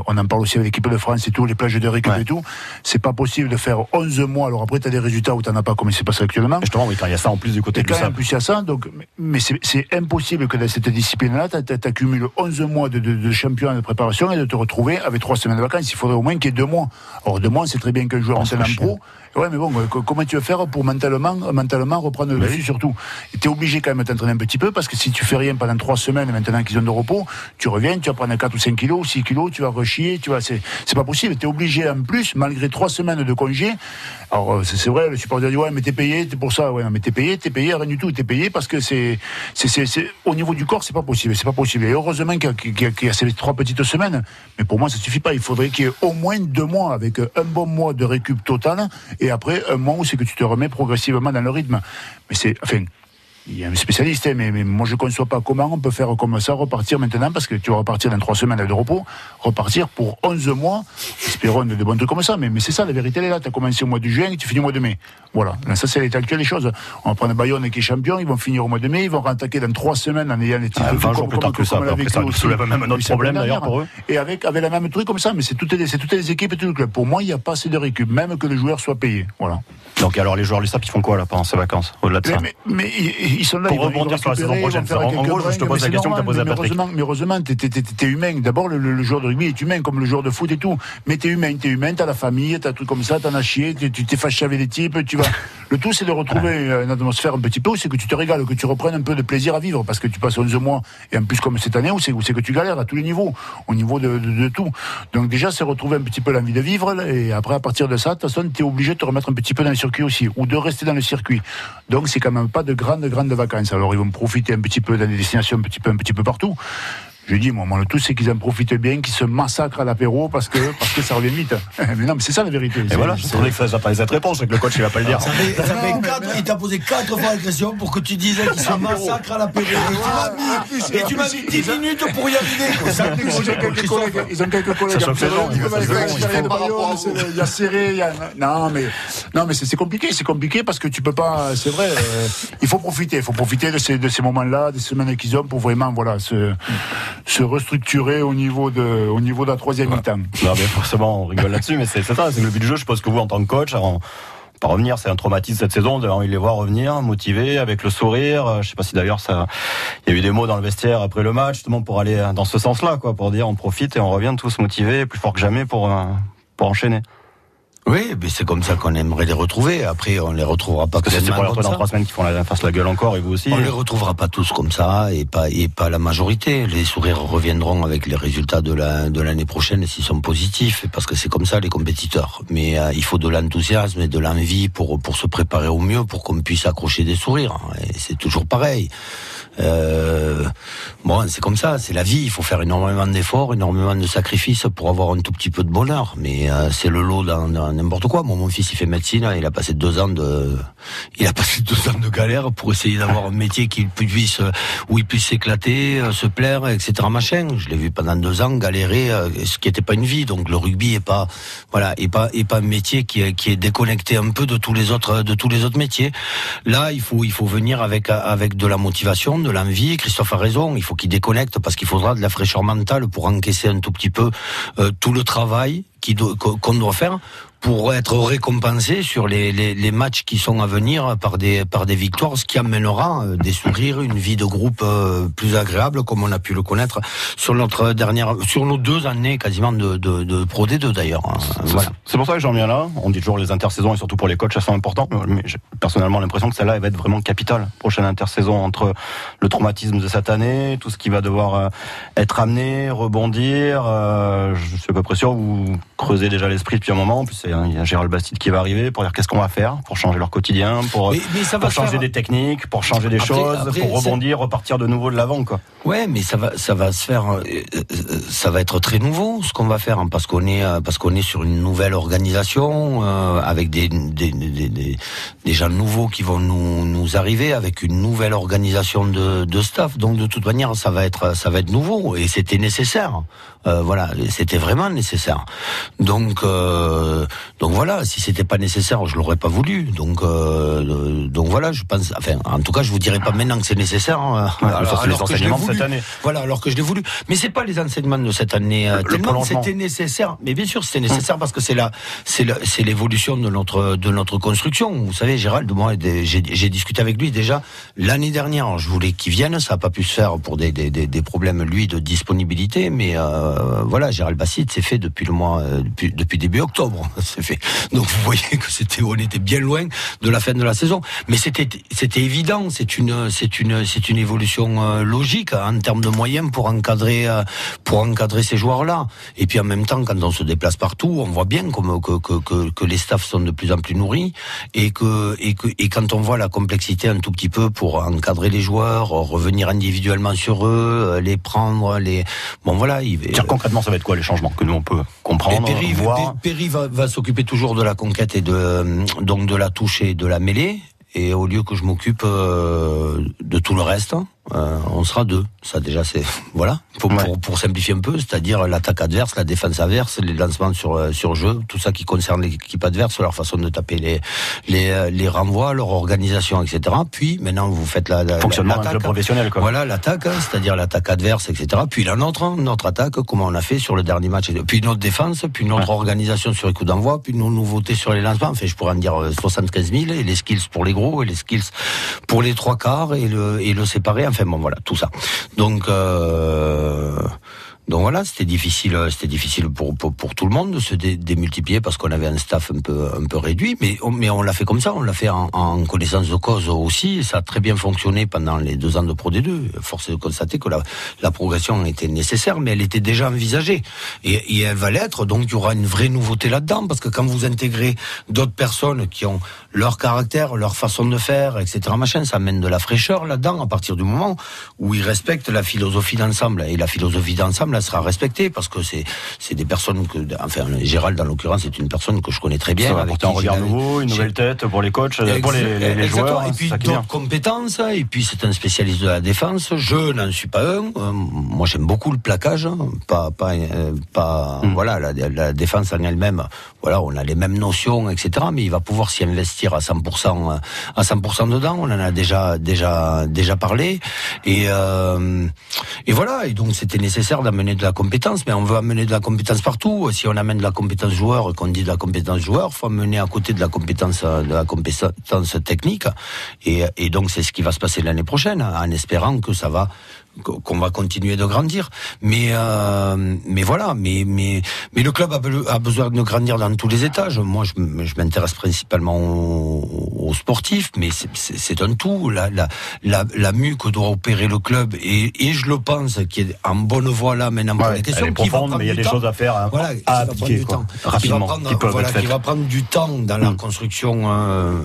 on en parle aussi avec l'équipe de France et tout, les plages de récup Ouais. et tout. C'est pas possible de faire 11 mois. Alors après, tu as des résultats où tu as pas comme c'est passé actuellement. justement, oui, quand il y a ça en plus du côté Et du quand SAP. plus il y a ça, donc, mais- c'est impossible que dans cette discipline-là, tu accumules 11 mois de, de, de championnat de préparation et de te retrouver avec 3 semaines de vacances. Il faudrait au moins qu'il y ait 2 mois. Alors, 2 mois, c'est très bien qu'un joueur en pro. Ouais, mais bon, euh, co- comment tu veux faire pour mentalement, mentalement reprendre le dessus surtout? Tu es obligé quand même de t'entraîner un petit peu parce que si tu fais rien pendant 3 semaines maintenant qu'ils ont de repos, tu reviens, tu vas prendre 4 ou 5 kilos, 6 kilos, tu vas rechier, tu vas, c'est pas possible. Tu es obligé en plus, malgré 3 semaines de congé. Alors, euh, c'est vrai, le supporter dit, ouais, mais t'es payé, t'es pour ça, ouais, non, mais t'es payé, t'es payé, rien du tout, t'es payé parce que c'est, c'est, c'est, c'est- au niveau du corps, c'est pas possible, c'est pas possible. Et heureusement qu'il y a, y ces trois petites semaines, mais pour moi, ça suffit pas. Il faudrait qu'il y ait au moins deux mois avec un bon mois de récup total et après un mois où c'est que tu te remets progressivement dans le rythme. Mais c'est, il y a un spécialiste, hein, mais, mais moi je ne conçois pas comment on peut faire comme ça, repartir maintenant, parce que tu vas repartir dans trois semaines de repos, repartir pour 11 mois, espérons de, bons trucs comme ça, mais, mais c'est ça, la vérité elle est là, tu as commencé au mois de juin et tu finis au mois de mai. Voilà, Là, ça c'est l'état actuel des choses. On va prendre Bayonne qui est champion, ils vont finir au mois de mai, ils vont rattaquer dans trois semaines en ayant les titres. Ah, 20 jours plus tard que ça, après, ça soulève même un autre problème, d'ailleurs, pour eux. Et avec, avec la même truc comme ça, mais c'est toutes les, toutes les équipes et tous les clubs. Pour moi, il n'y a pas assez de récup, même que le joueur soit payé. Voilà. Donc, alors, les joueurs du SAP, ils font quoi, là, pendant ces vacances, au-delà de ça Mais, mais- mais ils ils sont là. Pour ils vont- rebondir ils sur la saison prochaine, en- gros, je te pose la question que t'as posée à Patrick. heureusement- Mais heureusement, t'es- humain. D'abord, le, joueur de rugby est humain, comme le joueur de foot et tout. Mais t'es humain, t'es humain, t'as la famille, t'as tout comme ça, t'en as chié, tu tu t'es fâché avec les types, tu vas. Le tout, c'est de retrouver une atmosphère un petit peu où c'est que tu te régales, que tu reprennes un peu de plaisir à vivre, parce que tu passes 11 mois, et en plus comme cette année, où c'est que tu galères à tous les niveaux, au niveau de, de- de tout. Donc déjà, c'est retrouver un petit peu l'envie de vivre, et après, à partir de ça, de toute façon, t'es obligé de te remettre un petit peu dans le circuit aussi, ou de rester dans le circuit. Donc c'est quand même pas de grandes, grandes vacances. Alors ils vont profiter un petit peu dans des destinations un petit peu, un petit peu partout. Je dis, moi, moi, le tout, c'est qu'ils en profitent bien, qu'ils se massacrent à l'apéro parce que, parce que ça revient vite. mais non, mais c'est ça la vérité. Et C'est- voilà, je c'est- trouvais que ça j'attendais cette réponse, c'est que le coach, il va pas le dire. Ça fait, ça fait quatre- il t'a posé quatre fois la question pour que tu disais qu'il se massacre à la période. Et tu m'as mis 10 minutes pour y arriver. Ils ont quelques collègues, il y a serré, il y a. Non, mais, non, mais c'est c'est compliqué, c'est compliqué parce que tu peux pas. C'est vrai, euh, il faut profiter, il faut profiter de ces, de ces moments-là, des semaines qu'ils ont pour vraiment, voilà, se, se restructurer au niveau de, au niveau de la troisième mi-temps. Non, mais forcément, on rigole là-dessus, mais c'est ça, c'est le but du jeu. Je suppose que vous, en tant que coach, alors, pas revenir, c'est un traumatisme cette saison, envie de les voir revenir, motivés, avec le sourire. Euh, Je sais pas si d'ailleurs ça, il y a eu des mots dans le vestiaire après le match, justement pour aller dans ce sens-là, quoi, pour dire on profite et on revient tous motivés, plus fort que jamais pour, euh, pour enchaîner. Oui, mais c'est comme ça qu'on aimerait les retrouver. Après, on les retrouvera pas Parce que c'est pour retrouver dans trois semaines qui font la face la gueule encore, et vous aussi. On les retrouvera pas tous comme ça et pas et pas la majorité. Les sourires reviendront avec les résultats de la de l'année prochaine s'ils sont positifs parce que c'est comme ça les compétiteurs. Mais euh, il faut de l'enthousiasme et de l'envie pour pour se préparer au mieux pour qu'on puisse accrocher des sourires. Et c'est toujours pareil. Euh, bon, c'est comme ça, c'est la vie. Il faut faire énormément d'efforts, énormément de sacrifices pour avoir un tout petit peu de bonheur. Mais euh, c'est le lot dans, n'importe quoi. Moi, mon fils, il fait médecine. Il a passé deux ans de, il a passé deux ans de galère pour essayer d'avoir un métier qui puisse, où il puisse s'éclater, euh, se plaire, etc. Machin. Je l'ai vu pendant deux ans galérer, euh, ce qui n'était pas une vie. Donc le rugby est pas, voilà, est pas, est pas un métier qui est, qui est déconnecté un peu de tous les autres, de tous les autres métiers. Là, il faut, il faut venir avec, avec de la motivation de l'envie. Christophe a raison, il faut qu'il déconnecte parce qu'il faudra de la fraîcheur mentale pour encaisser un tout petit peu euh, tout le travail qu'on doit faire pour être récompensé sur les, les, les, matchs qui sont à venir par des, par des victoires, ce qui amènera euh, des sourires, une vie de groupe euh, plus agréable, comme on a pu le connaître sur notre dernière, sur nos deux années quasiment de, de, de Pro D2 d'ailleurs. Hein. Voilà. C'est pour ça que j'en viens là. On dit toujours les intersaisons et surtout pour les coachs, ça sont importants. Mais j'ai personnellement l'impression que celle-là elle va être vraiment capitale. Prochaine intersaison entre le traumatisme de cette année, tout ce qui va devoir euh, être amené, rebondir. je suis à peu près sûr vous creusez déjà l'esprit depuis un moment. En plus, il y a Gérald Bastide qui va arriver pour dire qu'est-ce qu'on va faire pour changer leur quotidien, pour, pour changer des techniques, pour changer des choses, pour rebondir, repartir de nouveau de l'avant, quoi. Ouais, mais ça va, ça va se faire, euh, euh, ça va être très nouveau ce qu'on va faire, hein, parce qu'on est, euh, parce qu'on est sur une nouvelle organisation avec des des, des, des, gens nouveaux qui vont nous, nous arriver, avec une nouvelle organisation de, de staff. Donc de toute manière, ça va être, ça va être nouveau et c'était nécessaire. Voilà, c'était vraiment nécessaire. Donc donc voilà, si c'était pas nécessaire, je l'aurais pas voulu. Donc euh, donc voilà, je pense. Enfin, en tout cas, je vous dirais pas maintenant que c'est nécessaire. Hein. alors, les enseignements de cette année. Voilà, alors que je l'ai voulu. Mais c'est pas les enseignements de cette année. Euh, tellement c'était nécessaire. Mais bien sûr, c'était nécessaire parce que c'est la, c'est c'est l'évolution de notre de notre construction. Vous savez, Gérald, moi, j'ai discuté avec lui déjà l'année dernière. Je voulais qu'il vienne, ça a pas pu se faire pour des des, des, problèmes lui de disponibilité. Mais euh, voilà, Gérald Bassit, c'est fait depuis le mois euh, depuis, début octobre. Fait. Donc vous voyez que c'était, on était bien loin de la fin de la saison. Mais c'était, c'était évident. C'est une, c'est une, c'est une évolution euh, logique hein, en termes de moyens pour encadrer, euh, pour encadrer ces joueurs-là. Et puis en même temps, quand on se déplace partout, on voit bien que, que, que, les staffs sont de plus en plus nourris et que, et que, et quand on voit la complexité un tout petit peu pour encadrer les joueurs, revenir individuellement sur eux, euh, les prendre, les, bon voilà. Il... concrètement, ça va être quoi les changements que nous on peut comprendre, Perry, voir. Perry va, va s'occuper toujours de la conquête et de euh, donc de la touche et de la mêlée. Et au lieu que je m'occupe euh, de tout le reste, euh, on sera deux. Ça déjà c'est voilà pour, pour, simplifier un peu, c'est-à-dire l'attaque adverse, la défense adverse, les lancements sur euh, sur jeu, tout ça qui concerne l'équipe adverse, leur façon de taper les les, euh, les renvois, leur organisation, etc. Puis maintenant vous faites la, la fonctionnement la, professionnel. Quoi. Voilà l'attaque, hein, c'est-à-dire l'attaque adverse, etc. Puis la nôtre, hein, notre attaque, comment on a fait sur le dernier match, puis notre défense, puis notre organisation sur les coups d'envoi, puis nos nouveautés sur les lancements. Enfin, je pourrais en dire 75 000 et les skills pour les gros et les skills pour les trois quarts et le et le séparé. Enfin bon, voilà, tout ça. Donc, euh, donc voilà, c'était difficile, euh, c'était difficile pour, pour, pour tout le monde de se démultiplier parce qu'on avait un staff un peu un peu réduit, mais on, mais on l'a fait comme ça, on l'a fait en, en, connaissance de cause aussi. Ça a très bien fonctionné pendant les deux ans de Pro D2. Force est de constater que la, la progression était nécessaire, mais elle était déjà envisagée et, et elle va l'être. Donc il y aura une vraie nouveauté là-dedans parce que quand vous intégrez d'autres personnes qui ont leur caractère, leur façon de faire, etc. Machin, ça amène de la fraîcheur là-dedans à partir du moment où ils respectent la philosophie d'ensemble et la philosophie d'ensemble sera respecté parce que c'est c'est des personnes que enfin Gérald dans l'occurrence c'est une personne que je connais très bien. Ça va avec un regard nouveau, une nouvelle tête pour les coachs, pour les, les, joueurs. Et puis d'autres compétences. Et puis c'est un spécialiste de la défense. Je n'en suis pas un. Euh, moi j'aime beaucoup le plaquage, pas pas euh, pas hmm. voilà la, la, défense en elle-même. Voilà on a les mêmes notions etc. Mais il va pouvoir s'y investir à 100% euh, à 100% dedans. On en a déjà déjà déjà parlé et euh, et voilà. Et donc c'était nécessaire d'amener de la compétence, mais on veut amener de la compétence partout. Si on amène de la compétence joueur, qu'on dit de la compétence joueur, faut amener à côté de la compétence de la compétence technique. Et, et donc c'est ce qui va se passer l'année prochaine, en espérant que ça va qu'on va continuer de grandir. Mais euh, mais voilà, mais mais mais le club a, besoin de grandir dans tous les étages. Moi, je, je m'intéresse principalement au, aux sportifs, mais c'est- un tout. La, la, la, la mue que doit opérer le club, et, et je le pense, qui est en bonne voie là maintenant pour Ouais, les questions, elle est profonde, mais il y a des temps. choses à faire, à- voilà, à appliquer, quoi, temps. rapidement, qui va prendre, qui voilà, va prendre du temps dans la Mm. construction euh,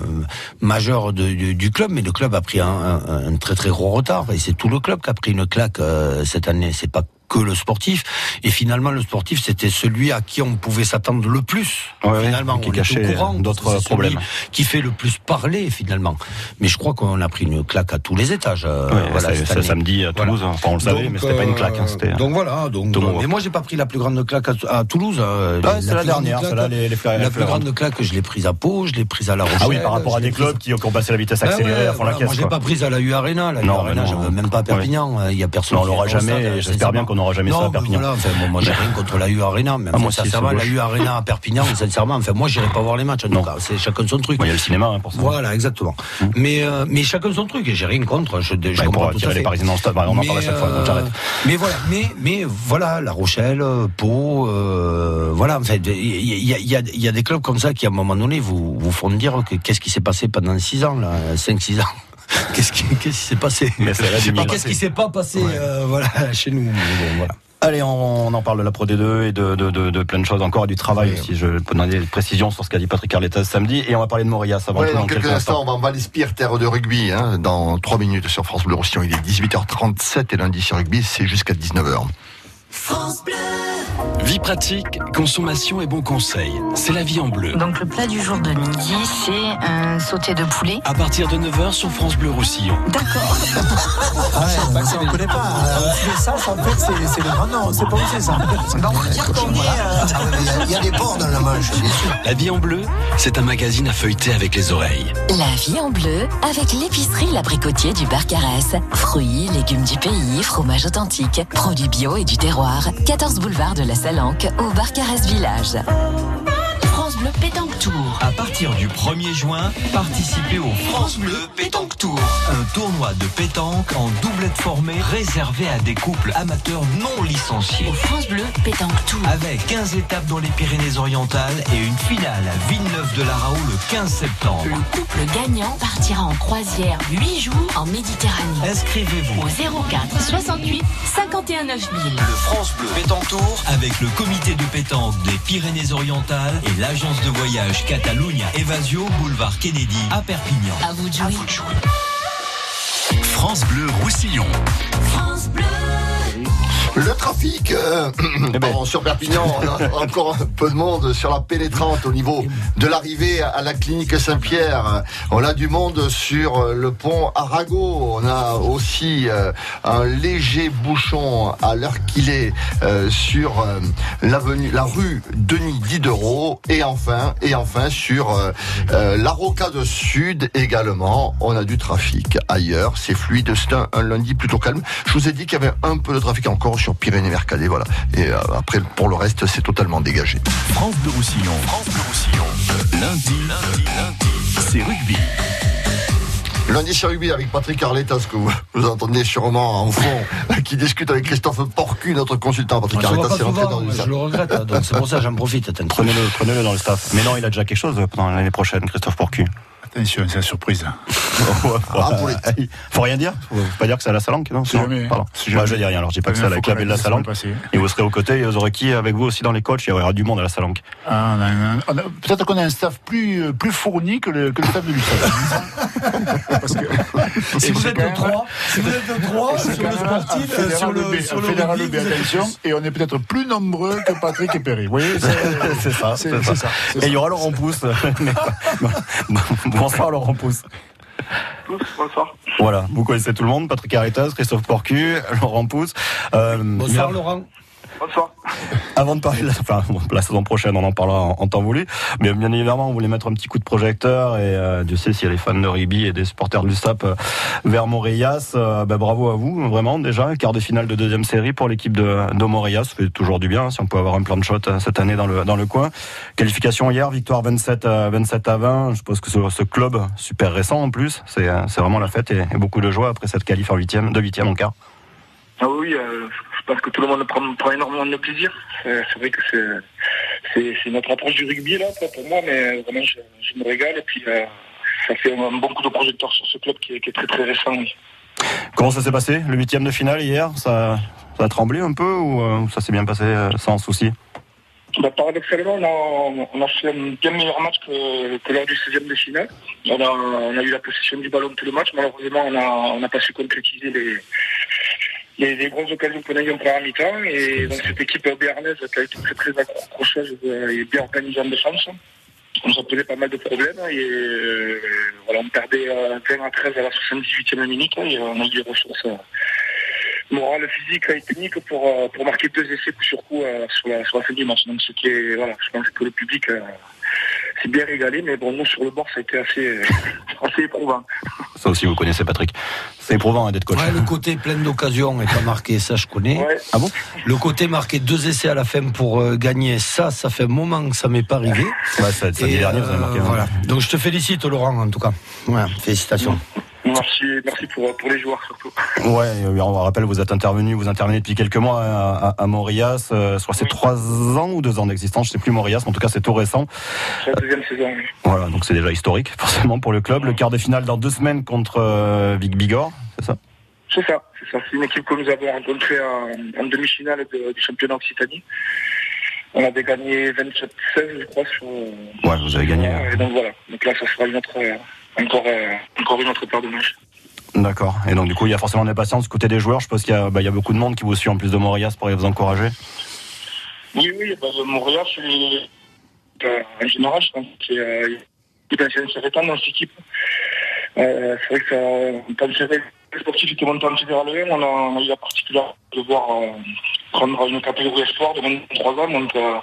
majeure de- du, du club, mais le club a pris un, un- un très très gros retard, et c'est tout le club qui a pris une claque euh, cette année. C'est pas que le sportif. Et finalement, le sportif, c'était celui à qui on pouvait s'attendre le plus. Ouais, finalement, qui on est cachait au courant, d'autres problèmes. Qui fait le plus parler finalement. Mais je crois qu'on a pris une claque à tous les étages. euh, Ouais, voilà, année. samedi à Toulouse, enfin, on le savait, mais c'était pas une claque, hein, c'était- Donc voilà. Donc, mais moi, j'ai pas pris la plus grande claque à, à Toulouse. euh, Ouais, c'est la dernière, claque- celle-là, les- les fleurs- La les plus grande claque, je l'ai prise à Pau, je l'ai prise à La Rochelle. Ah oui, par rapport à je des clubs qui ont passé la vitesse Ah accélérée à fond la caisse. Moi, j'ai quoi. pas prise à la U Arena. La U Non, Arena, je même pas Perpignan. Il y a personne. On l'aura jamais, j'espère bien qu'on n'aura jamais non, ça à Perpignan. Voilà, enfin, moi, moi, j'ai rien contre la U Arena, mais Ah, moi enfin, aussi, sincèrement, la. U Arena à Perpignan, sincèrement, enfin, moi, j'irai pas voir les matchs. En tout cas, c'est chacun son truc. Il y a le cinéma hein, pour ça. Voilà, exactement. Mais, euh, mais chacun son truc, et j'ai rien contre. Je, je Bah, comprends pour tout à attirer fait. les Parisiens dans le stade, bah, on en parle à chaque fois, donc euh, j'arrête. Mais voilà, mais, mais voilà, La Rochelle, euh, Pau, euh, voilà, en fait, il y, a- il y a, il y a des clubs comme ça qui, à un moment donné, vous, vous font dire que qu'est-ce qui s'est passé pendant 6 ans, là, 5-6 ans. Qu'est-ce qui qu'est-ce qui s'est passé. Qu'est-ce qui s'est pas passé euh, voilà, chez nous bon, voilà. Allez, on, on en parle de la Pro D2 et de, de, de, de plein de choses encore, et du travail Oui. aussi. Je peux donner des précisions sur ce qu'a dit Patrick Arletta samedi, et on va parler de Morias avant Ouais, tout dans dans quelques instants, on va en Valespire, terre de rugby, hein, dans 3 minutes sur France Bleu Roussillon. Il est 18h37 et lundi sur rugby, c'est jusqu'à 19h. Vie pratique, consommation et bons conseils. C'est la vie en bleu. Donc le plat du jour de midi, c'est un sauté de poulet. À partir de 9h sur France Bleu Roussillon. D'accord. Ah ouais, ça, on connaît pas. Le sas, en fait, c'est le grand nom. C'est pas où c'est ça. On va dire qu'on est... euh, Il y a des porcs dans la Manche, bien sûr. La vie en bleu, c'est un magazine à feuilleter avec les oreilles. La vie en bleu avec l'épicerie L'Abricotier du Barcarès. Fruits, légumes du pays, fromage authentique, produits bio et du terroir. 14 boulevard de la Salanque au Barcarès Village. Bleu Pétanque Tour. À partir du 1er juin, participez au France Bleu Pétanque Tour. Un tournoi de pétanque en doublette formée réservé à des couples amateurs non licenciés. Au France Bleu Pétanque Tour. Avec 15 étapes dans les Pyrénées-Orientales et une finale à Villeneuve-de-la-Raoult le 15 septembre. Le couple gagnant partira en croisière 8 jours en Méditerranée. Inscrivez-vous Au 04 68 51 9000. le France Bleu Pétanque Tour avec le comité de pétanque des Pyrénées-Orientales et l'agence de voyage Catalunya Evasio Boulevard Kennedy à Perpignan. À vous de jouer. France Bleu Roussillon. France Bleu. Le trafic euh, ben. pardon, sur Perpignan, on a encore un peu de monde sur la pénétrante au niveau de l'arrivée à la clinique Saint-Pierre. On a du monde sur le pont Arago. On a aussi euh, un léger bouchon à l'heure qu'il est euh, sur euh, l'avenue, la rue Denis Diderot. Et enfin, et enfin sur la Rocade Sud également. On a du trafic ailleurs. C'est fluide. C'est un, un lundi plutôt calme. Je vous ai dit qu'il y avait un peu de trafic encore sur Pyrénées-Mercadé, voilà. Et euh, après, pour le reste, c'est totalement dégagé. France Bleu Roussillon. France Bleu Roussillon. Lundi, lundi, lundi, c'est rugby. Lundi sur rugby avec Patrick Arletta, ce que vous, vous entendez sûrement en fond, qui discute avec Christophe Porcu, notre consultant. Patrick Je le vois Arletta, pas c'est rentré dans le je le regrette, hein, donc c'est pour ça que j'en profite. Prenez-le, prenez-le dans le staff. Mais non, il a déjà quelque chose pendant l'année prochaine, Christophe Porcu. Attention, c'est la surprise. Ah, pour les- Faut rien dire Faut pas dire que c'est à la Salanque, non C'est jamais. pardon. C'est jamais. je dis rien, alors je dis pas que c'est Faut avec la ville de la Salanque. Et vous serez aux côtés, et vous aurez qui avec vous aussi dans les coachs? Il y aura du monde à la Salanque. Ah, on a un- on a- Peut-être qu'on a un staff plus, euh, plus fourni que le, que le staff de que Si vous c'est êtes de même- trois, si vous êtes de trois c'est sur le sportif, euh, fédéral sur le, B, sur le rugby, attention, et on est peut-être plus nombreux que Patrick et Perry. Vous voyez, c'est C'est ça, c'est- c'est c'est c'est Et il y aura Laurent Pousse. Bonsoir Laurent Pousse. Bonsoir. Voilà, vous connaissez tout le monde, Patrick Aritas, Christophe Porcu, Laurent Pousse. Euh, Bonsoir Laurent. Bonsoir. Avant de parler de la, enfin, la saison prochaine, on en parlera en, en temps voulu. Mais bien évidemment, on voulait mettre un petit coup de projecteur et euh, Dieu sait s'il y a les fans de rugby et des supporters de l'USAP euh, vers Montréas. Euh, ben, bravo à vous, vraiment déjà. Quart de finale de deuxième série pour l'équipe de, de Montréas. Ça fait toujours du bien hein, si on peut avoir un plan de shot euh, cette année dans le, dans le coin. Qualification hier, victoire 27 à, 27 à 20. Je pense que ce, ce club, super récent en plus, c'est vraiment la fête et, et beaucoup de joie après cette qualif en huitième, de huitième en quart. Ah oui, je pense que tout le monde prend, prend énormément de plaisir. C'est c'est vrai que c'est- notre approche du rugby là, pour moi, mais vraiment je, je me régale. Et puis euh, ça fait un bon coup de projecteur sur ce club qui est, qui est très très récent. oui. Comment ça s'est passé Le huitième de finale hier, ça, ça a tremblé un peu ou euh, ça s'est bien passé euh, sans souci? Bah, paradoxalement, on a, on a fait un bien meilleur match que, que lors du 16e de finale. On a, on a eu la possession du ballon tout le match. Malheureusement, on n'a on n'a pas su concrétiser les, les, les grosses occasions qu'on a eues en première mi-temps. Et donc, cette équipe béarnaise qui a été très très accrocheuse euh, et bien organisée en défense. On s'en posait pas mal de problèmes et euh, voilà, on perdait euh, 20 à 13 à la 78e minute et on a eu des ressources euh, morales, physiques et techniques pour, euh, pour marquer deux essais coup sur coup euh, sur, la, sur la fin du match. Donc ce qui est, voilà, je pense que le public euh, s'est bien régalé, mais bon, nous sur le bord, ça a été assez, euh, assez éprouvant. Ça aussi, vous connaissez Patrick. C'est éprouvant hein, d'être coach. Ouais, le côté plein d'occasions et pas marqué, ça je connais. Ouais. Ah bon? Le côté marqué deux essais à la fin pour euh, gagner, ça, ça fait un moment que ça m'est pas arrivé. Ouais, ça, samedi Et, dernier, vous avez euh, marqué. un. Voilà. Donc je te félicite Laurent en tout cas. Ouais, félicitations. Merci, merci pour, pour les joueurs surtout. Ouais, on rappelle, vous êtes intervenu, vous intervenez depuis quelques mois à, à, à Morias. Euh, que c'est trois ans ou deux ans d'existence, je sais plus Morias, mais en tout cas c'est tout récent. C'est la deuxième saison. oui. Voilà, donc c'est déjà historique forcément pour le club. Le quart de finale dans deux semaines contre euh, Vic Bigorre, c'est ça? C'est ça, c'est ça. C'est une équipe que nous avons rencontrée en, en demi-finale de- du championnat Occitanie. On avait gagné 27-16, je crois, sur. Ouais, vous avez gagné. Et donc voilà. Donc là, ça sera une autre, euh, encore, encore une autre paire de matchs. D'accord. Et donc du coup, il y a forcément des patience du côté des joueurs. Je pense qu'il y, a- bah, y a beaucoup de monde qui vous suit en plus de Morias pour vous encourager. Oui, oui, bah, c'est. euh, en général, je pense que c'est. Euh, il y a une dans cette équipe. Euh, c'est vrai que ça, quand c'est le sportif était monté en fédéral 1, on a, on a eu la particularité de voir euh, prendre une catégorie espoir de 23 ans. Donc, euh,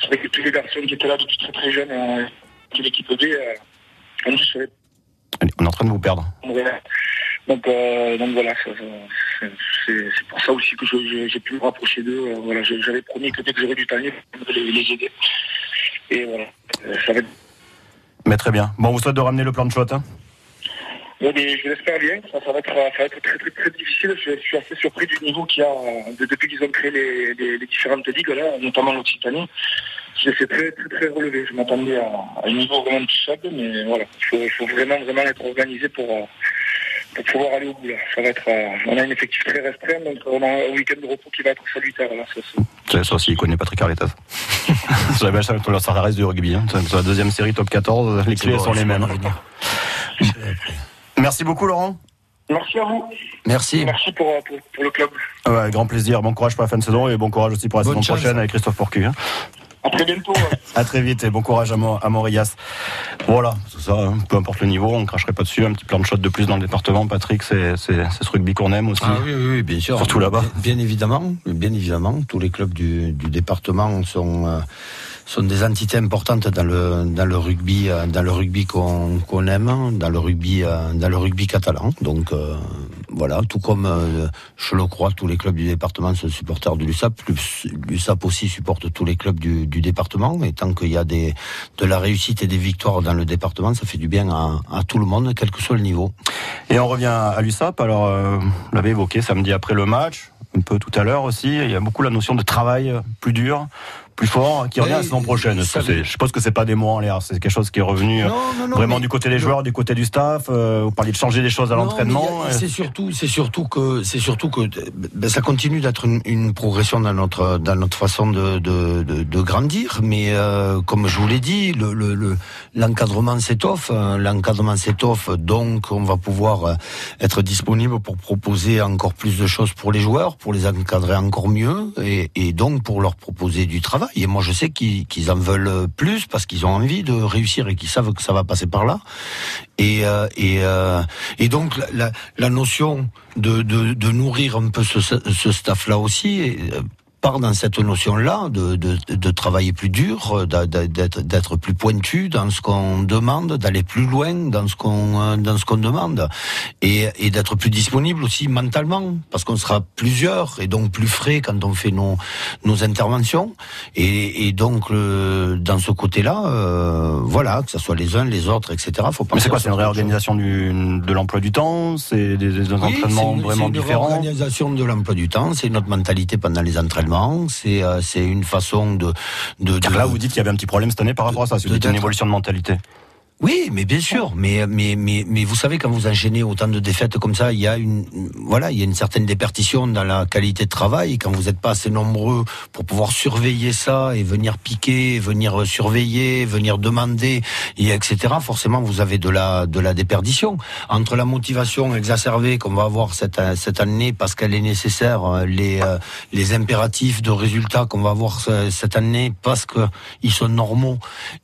c'est vrai que tous les garçons qui étaient là depuis très très jeunes, de l'équipe B, ont dû se on est en train de vous perdre. Donc, euh, donc voilà, c'est pour ça aussi que j'ai pu me rapprocher d'eux. Euh, voilà, j'avais promis que dès que j'aurais du temps, je les, les aider. Et voilà, Euh, ça va être Mais très bien. Bon, on vous souhaite de ramener le plan de shot. Hein Mais je l'espère bien. Ça, ça va être, ça va être très, très, très difficile. Je, je suis assez surpris du niveau qu'il y a euh, de- depuis qu'ils ont créé les, les- les différentes ligues, là, notamment l'Occitanie. Je les ai très, très, très relevé. Je m'attendais à, à un niveau vraiment plus faible, mais voilà. Il faut, vraiment, vraiment être organisé pour, euh, pour pouvoir aller au bout. Là. Ça va être, euh, on a un effectif très restreint, donc on a un week-end de repos qui va être salutaire. Là, ça, c'est- C'est ça aussi, il connaît Patrick Arletas. ça, ben, ça, ça reste du rugby. Hein. Sur la deuxième série top 14, les clés bon, sont les c'est mêmes. Merci beaucoup, Laurent. Merci à vous. Merci. Merci pour, euh, pour, pour le club. Ouais, grand plaisir. Bon courage pour la fin de saison et bon courage aussi pour la Bonne saison chance. prochaine avec Christophe Porcu. hein. À très bientôt. ouais. À très vite et bon courage à, Mo- à Morias. Voilà, c'est ça, hein. peu importe le niveau, on cracherait pas dessus. Un petit plan de shot de plus dans le département, Patrick, c'est c'est- c'est ce rugby qu'on aime aussi. Ah oui, oui, oui, bien sûr. Surtout là-bas. Bien, bien évidemment, bien évidemment, tous les clubs du, du département sont euh, sont des entités importantes dans le dans le rugby euh, dans le rugby qu'on qu'on aime, dans le rugby euh, dans le rugby catalan. Donc euh, voilà, tout comme je le crois, tous les clubs du département sont supporters de l'USAP. L'USAP aussi supporte tous les clubs du, département. Et tant qu'il y a des de la réussite et des victoires dans le département, ça fait du bien à, tout le monde, quel que soit le niveau. Et on revient à l'USAP. Alors, euh, vous l'avez évoqué samedi après le match, un peu tout à l'heure aussi. Il y a beaucoup la notion de travail plus dur, plus fort, qui revient la saison prochaine. Je suppose que c'est pas des mots en l'air, c'est quelque chose qui est revenu euh, Non, non, non, vraiment mais- du côté des joueurs, du côté du staff. euh, vous parliez de changer des choses à l'entraînement. euh, C'est surtout, c'est surtout que, c'est surtout que, ben, ça continue d'être une, une progression dans notre, dans notre façon de, de, de, de grandir. Mais euh, comme je vous l'ai dit, le, le, le- l'encadrement s'étoffe, hein, l'encadrement s'étoffe, donc on va pouvoir être disponible pour proposer encore plus de choses pour les joueurs, pour les encadrer encore mieux, et, et donc pour leur proposer du travail. Et moi, je sais qu'ils en veulent plus parce qu'ils ont envie de réussir et qu'ils savent que ça va passer par là. Et, euh, et, euh, et donc la, notion de nourrir un peu ce, ce staff-là aussi euh, part dans cette notion-là de, de, de travailler plus dur, euh, d'être d'être plus pointu dans ce qu'on demande, d'aller plus loin dans ce qu'on euh, dans ce qu'on demande, et, et d'être plus disponible aussi mentalement, parce qu'on sera plusieurs et donc plus frais quand on fait nos nos interventions, et, et donc le- dans ce côté-là, euh, voilà, que ce soit les uns, les autres, etc. Faut Mais c'est quoi C'est une réorganisation du, de l'emploi du temps? C'est des, des oui, entraînements une- vraiment c'est une différents? réorganisation de l'emploi du temps, c'est notre mentalité pendant les entraînements, c'est euh, c'est une façon de de, de- là, vous dites qu'il y avait un petit problème cette année par rapport à ça. C'est une évolution de mentalité. Oui, mais bien sûr. Mais, mais, mais, mais vous savez, quand vous enchaînez autant de défaites comme ça, il y a une, voilà, il y a une certaine dépertition dans la qualité de travail. Quand vous n'êtes pas assez nombreux pour pouvoir surveiller ça et venir piquer, venir surveiller, venir demander, et etc. Forcément, vous avez de la, de la déperdition entre la motivation exacerbée qu'on va avoir cette, cette année parce qu'elle est nécessaire, les, les impératifs de résultats qu'on va avoir cette année parce que ils sont normaux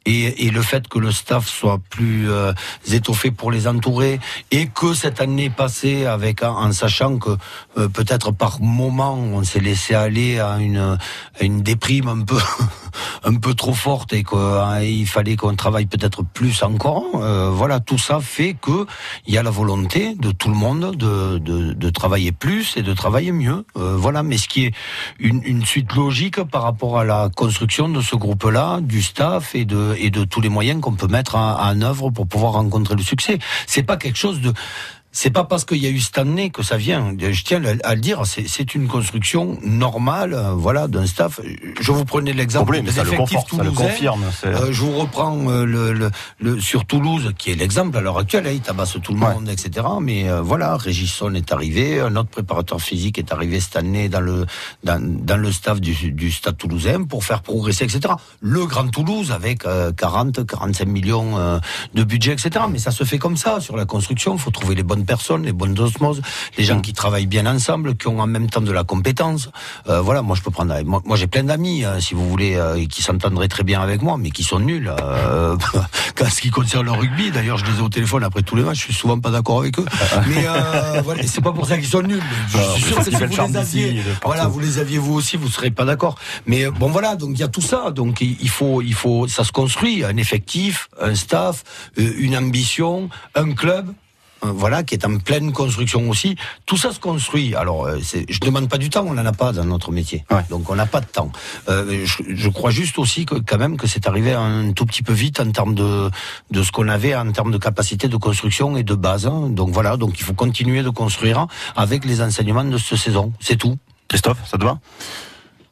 et, et le fait que le staff soit plus euh, étoffé pour les entourer et que cette année passée avec en, sachant que euh, peut-être par moment on s'est laissé aller à une une déprime un peu un peu trop forte et qu'il hein, fallait qu'on travaille peut-être plus encore. Euh, voilà, tout ça fait que il y a la volonté de tout le monde de, de, travailler plus et de travailler mieux. voilà, mais ce qui est une, une suite logique par rapport à la construction de ce groupe-là, du staff et de et de tous les moyens qu'on peut mettre en, en pour pouvoir rencontrer le succès. C'est pas quelque chose de c'est pas parce qu'il y a eu cette année que ça vient. Je tiens à le dire, c'est une construction normale, euh, voilà, d'un staff. Je vous prenais l'exemple des effectifs toulousains. Euh, je vous reprends euh, le, le, sur Toulouse, qui est l'exemple à l'heure actuelle. Hein, il tabasse tout le monde, etc. Mais voilà, Régisson est arrivé, un autre préparateur physique est arrivé cette année dans le dans, dans le staff du, du, Stade Toulousain pour faire progresser, etc. Le Grand Toulouse avec 40, 45 millions de budget, etc. Mais ça se fait comme ça sur la construction. Il faut trouver les bonnes personnes, les bonnes osmoses, les gens mm. qui travaillent bien ensemble, qui ont en même temps de la compétence. Euh, voilà, moi je peux prendre. Moi, j'ai plein d'amis, hein, si vous voulez, euh, qui s'entendraient très bien avec moi, mais qui sont nuls. Euh, quand ce qui concerne le rugby, d'ailleurs, je les ai au téléphone après tous les matchs. Je suis souvent pas d'accord avec eux. mais euh, voilà, c'est pas pour ça qu'ils sont nuls. Je suis sûr que si vous les aviez, voilà, vous les aviez vous aussi, vous serez pas d'accord. Mais bon, voilà, donc il y a tout ça. Donc il faut, il faut, ça se construit, un effectif, un staff, une ambition, un club. Euh, voilà, qui est en pleine construction aussi. Tout ça se construit. Alors, euh, je demande pas du temps, on n'en a pas dans notre métier. Donc, on n'a pas de temps. Euh, je, crois juste aussi que quand même que c'est arrivé un tout petit peu vite en termes de de ce qu'on avait en termes de capacité de construction et de base. Hein. Donc voilà, donc il faut continuer de construire avec les enseignements de cette saison. C'est tout. Christophe, ça te va?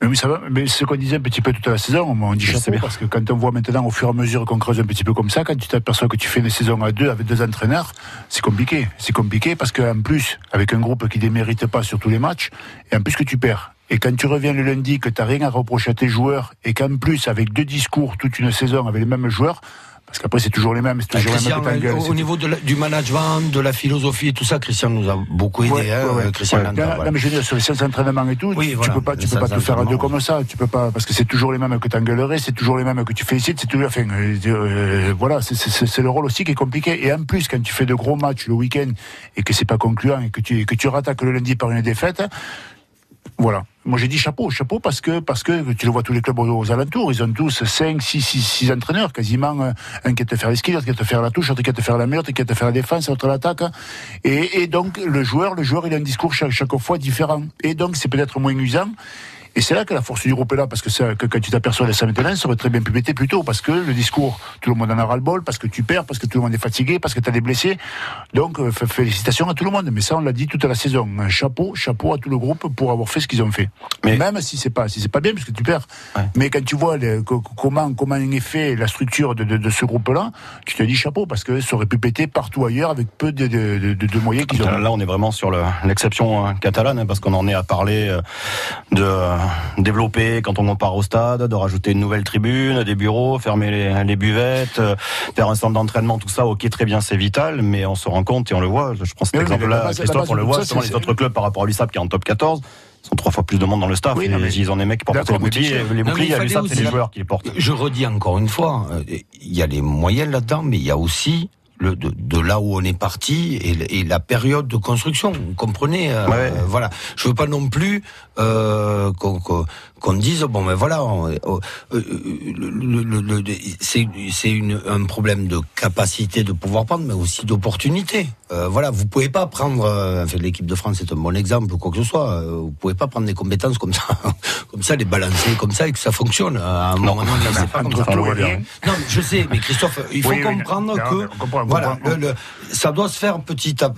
Oui, ça va. Mais ce qu'on disait un petit peu toute la saison, on dit chapeau parce que quand on voit maintenant au fur et à mesure qu'on creuse un petit peu comme ça, quand tu t'aperçois que tu fais une saison à deux avec deux entraîneurs, c'est compliqué. C'est compliqué parce qu'en plus, avec un groupe qui démérite pas sur tous les matchs, et en plus que tu perds. Et quand tu reviens le lundi, que tu n'as rien à reprocher à tes joueurs, et qu'en plus, avec deux discours toute une saison avec les mêmes joueurs, parce qu'après, c'est toujours les mêmes. C'est toujours Christian, les mêmes au, niveau de du management, de la philosophie et tout ça, Christian nous a beaucoup aidé. hein, Christian Landa, Non, mais je veux dire, sur les séances d'entraînement et tout, tu, peux pas, tu peux pas tout faire à deux comme ça. Tu peux pas, parce que c'est toujours les mêmes que tu engueulerais, c'est toujours les mêmes que tu félicites, c'est toujours, enfin, euh, euh, voilà, c'est le rôle aussi qui est compliqué. Et en plus, quand tu fais de gros matchs le week-end et que c'est pas concluant et que tu, que tu rattaques le lundi par une défaite, voilà. Moi, j'ai dit chapeau, chapeau, parce que, parce que tu le vois tous les clubs aux, alentours, ils ont tous 5, 6, 6, 6 entraîneurs, quasiment. Un qui est te faire les skis, l'autre qui est te faire la touche, l'autre qui est te faire la meurtre, qui est te faire la défense, l'autre l'attaque. Et, et donc, le joueur, le joueur, il a un discours chaque, chaque fois différent. Et donc, c'est peut-être moins usant. Et c'est là que la force du groupe est là, parce que, ça, que quand tu t'aperçois de ça maintenant, ça aurait très bien pu péter plus tôt, parce que le discours, tout le monde en a ras-le-bol, parce que tu perds, parce que tout le monde est fatigué, parce que tu as des blessés. Donc, euh, félicitations à tout le monde. Mais ça, on l'a dit toute la saison. Un chapeau, chapeau à tout le groupe pour avoir fait ce qu'ils ont fait. Mais même si c'est pas, si c'est pas bien, parce que tu perds. Mais quand tu vois comment, comment est fait la structure de, de, de ce groupe-là, tu te dis chapeau, parce que ça aurait pu péter partout ailleurs avec peu de, de, de moyens qu'ils ont. Là, on est vraiment sur l'exception hein, catalane, hein, parce qu'on en est à parler euh, de développer quand on part au stade, de rajouter une nouvelle tribune, des bureaux, fermer les, buvettes, euh, faire un centre d'entraînement, tout ça, ok, très bien, c'est vital, mais on se rend compte et on le voit. Je prends cet exemple-là, Christophe, on le voit, justement, les autres clubs par rapport à l'USAP qui est en top 14 sont trois fois plus de monde dans le staff. Oui, mais ils ont des mecs qui portent les boucliers. Les boucliers, l'USAP, c'est les joueurs qui les portent. Je redis encore une fois, euh, il y a les moyens là-dedans, mais il y a aussi le, de, de, là où on est parti et, et, la période de construction. Vous comprenez euh. Voilà. Je veux pas non plus euh, qu'on qu'on dise bon mais voilà euh, euh, c'est un problème de capacité de pouvoir prendre mais aussi d'opportunité. Euh, voilà vous pouvez pas prendre enfin l'équipe de France est un bon exemple ou quoi que ce soit vous pouvez pas prendre des compétences comme ça comme ça les balancer comme ça et que ça fonctionne. À un moment donné c'est pas comme ça. non je sais mais Christophe il faut comprendre que voilà, le, le, ça doit se faire petit à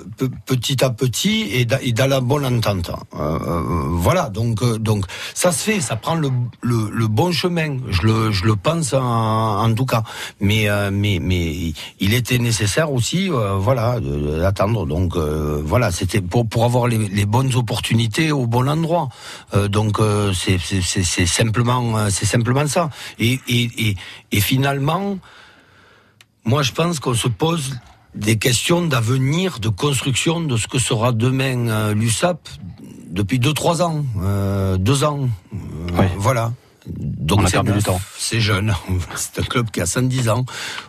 petit à petit et, et dans la bonne entente. Euh, euh, voilà, donc euh, donc ça se fait, ça prend le, le, bon chemin. Je le pense en, tout cas. Mais euh, mais il était nécessaire aussi, euh, voilà, d'attendre. Donc voilà, c'était pour avoir les, bonnes opportunités au bon endroit. donc c'est simplement c'est simplement ça. Et finalement. Moi, je pense qu'on se pose des questions d'avenir, de construction de ce que sera demain euh, l'USAP depuis 2-3 ans, euh, 2 ans. Euh, voilà. Donc c'est jeune. C'est un club qui a 110 ans.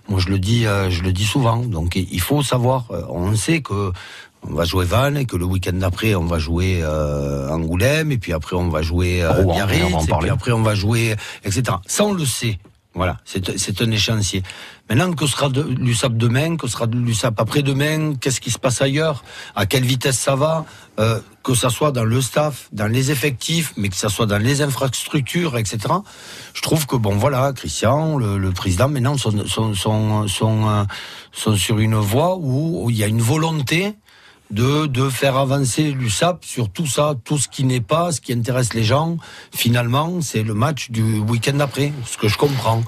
Moi, je le dis, euh, je le dis souvent. Donc, il faut savoir. Euh, on sait que on va jouer Vannes et que le week-end d'après on va jouer euh, Angoulême et puis après on va jouer euh, Biarritz et puis après on va jouer etc. Ça on le sait. Voilà, c'est un échéancier. Maintenant, que sera de l'USAP demain, que sera de l'USAP après-demain, qu'est-ce qui se passe ailleurs, à quelle vitesse ça va, euh, que ça soit dans le staff, dans les effectifs, mais que ça soit dans les infrastructures, etc. Je trouve que bon, voilà, Christian, le, président, maintenant sont, sont, sont, euh, sont sur une voie où il y a une volonté de, de faire avancer l'USAP sur tout ça, tout ce qui n'est pas, ce qui intéresse les gens. Finalement, c'est le match du week-end d'après, ce que je comprends.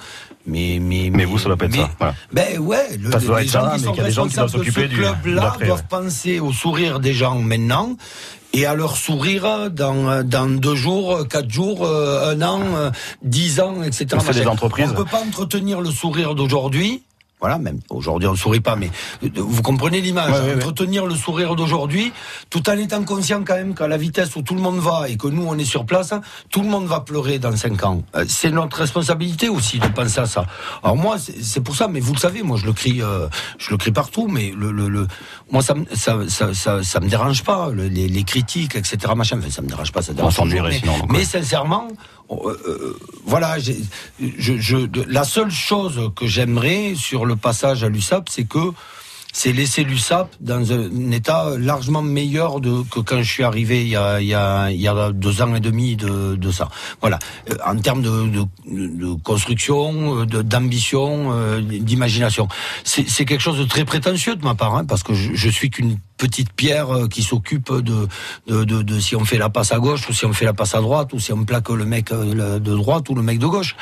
Mais, mais, mais, vous, ça doit pas être ça. Voilà. Ben ouais, le, ça doit les être gens ça, qui mais qu'il y a des gens qui doivent s'occuper du club-là doivent ouais. penser au sourire des gens maintenant et à leur sourire dans, dans deux jours, quatre jours, euh, un an, euh, dix ans, etc. Mais c'est des entreprises. On ne peut pas entretenir le sourire d'aujourd'hui. Voilà, même aujourd'hui on ne sourit pas, mais euh, vous comprenez l'image. Ouais, ouais, ouais. Entretenir le sourire d'aujourd'hui, tout en étant conscient quand même qu'à la vitesse où tout le monde va et que nous on est sur place, tout le monde va pleurer dans cinq ans. Euh, C'est notre responsabilité aussi de penser à ça. Alors moi, c'est pour ça, mais vous le savez, moi je le crie, euh, je le crie partout, mais le, le, le- moi ça, me- ça, ça, ça, ça me dérange pas, le- les, les critiques, etc. Machin, enfin, ça me dérange pas, ça dérange dirait mais, mais sincèrement, euh, euh, voilà, la seule chose que j'aimerais sur le passage à l'USAP, c'est que c'est laisser l'USAP dans un état largement meilleur de, que quand je suis arrivé il y a, il y a, il y a deux ans et demi de, de ça. Voilà. Euh, en termes de, de, de construction, d'ambition, euh, d'imagination. C'est quelque chose de très prétentieux de ma part, hein, parce que je, je suis qu'une petite pierre euh, qui s'occupe de, de, de, de si on fait la passe à gauche ou si on fait la passe à droite ou si on plaque le mec de droite ou le mec de gauche.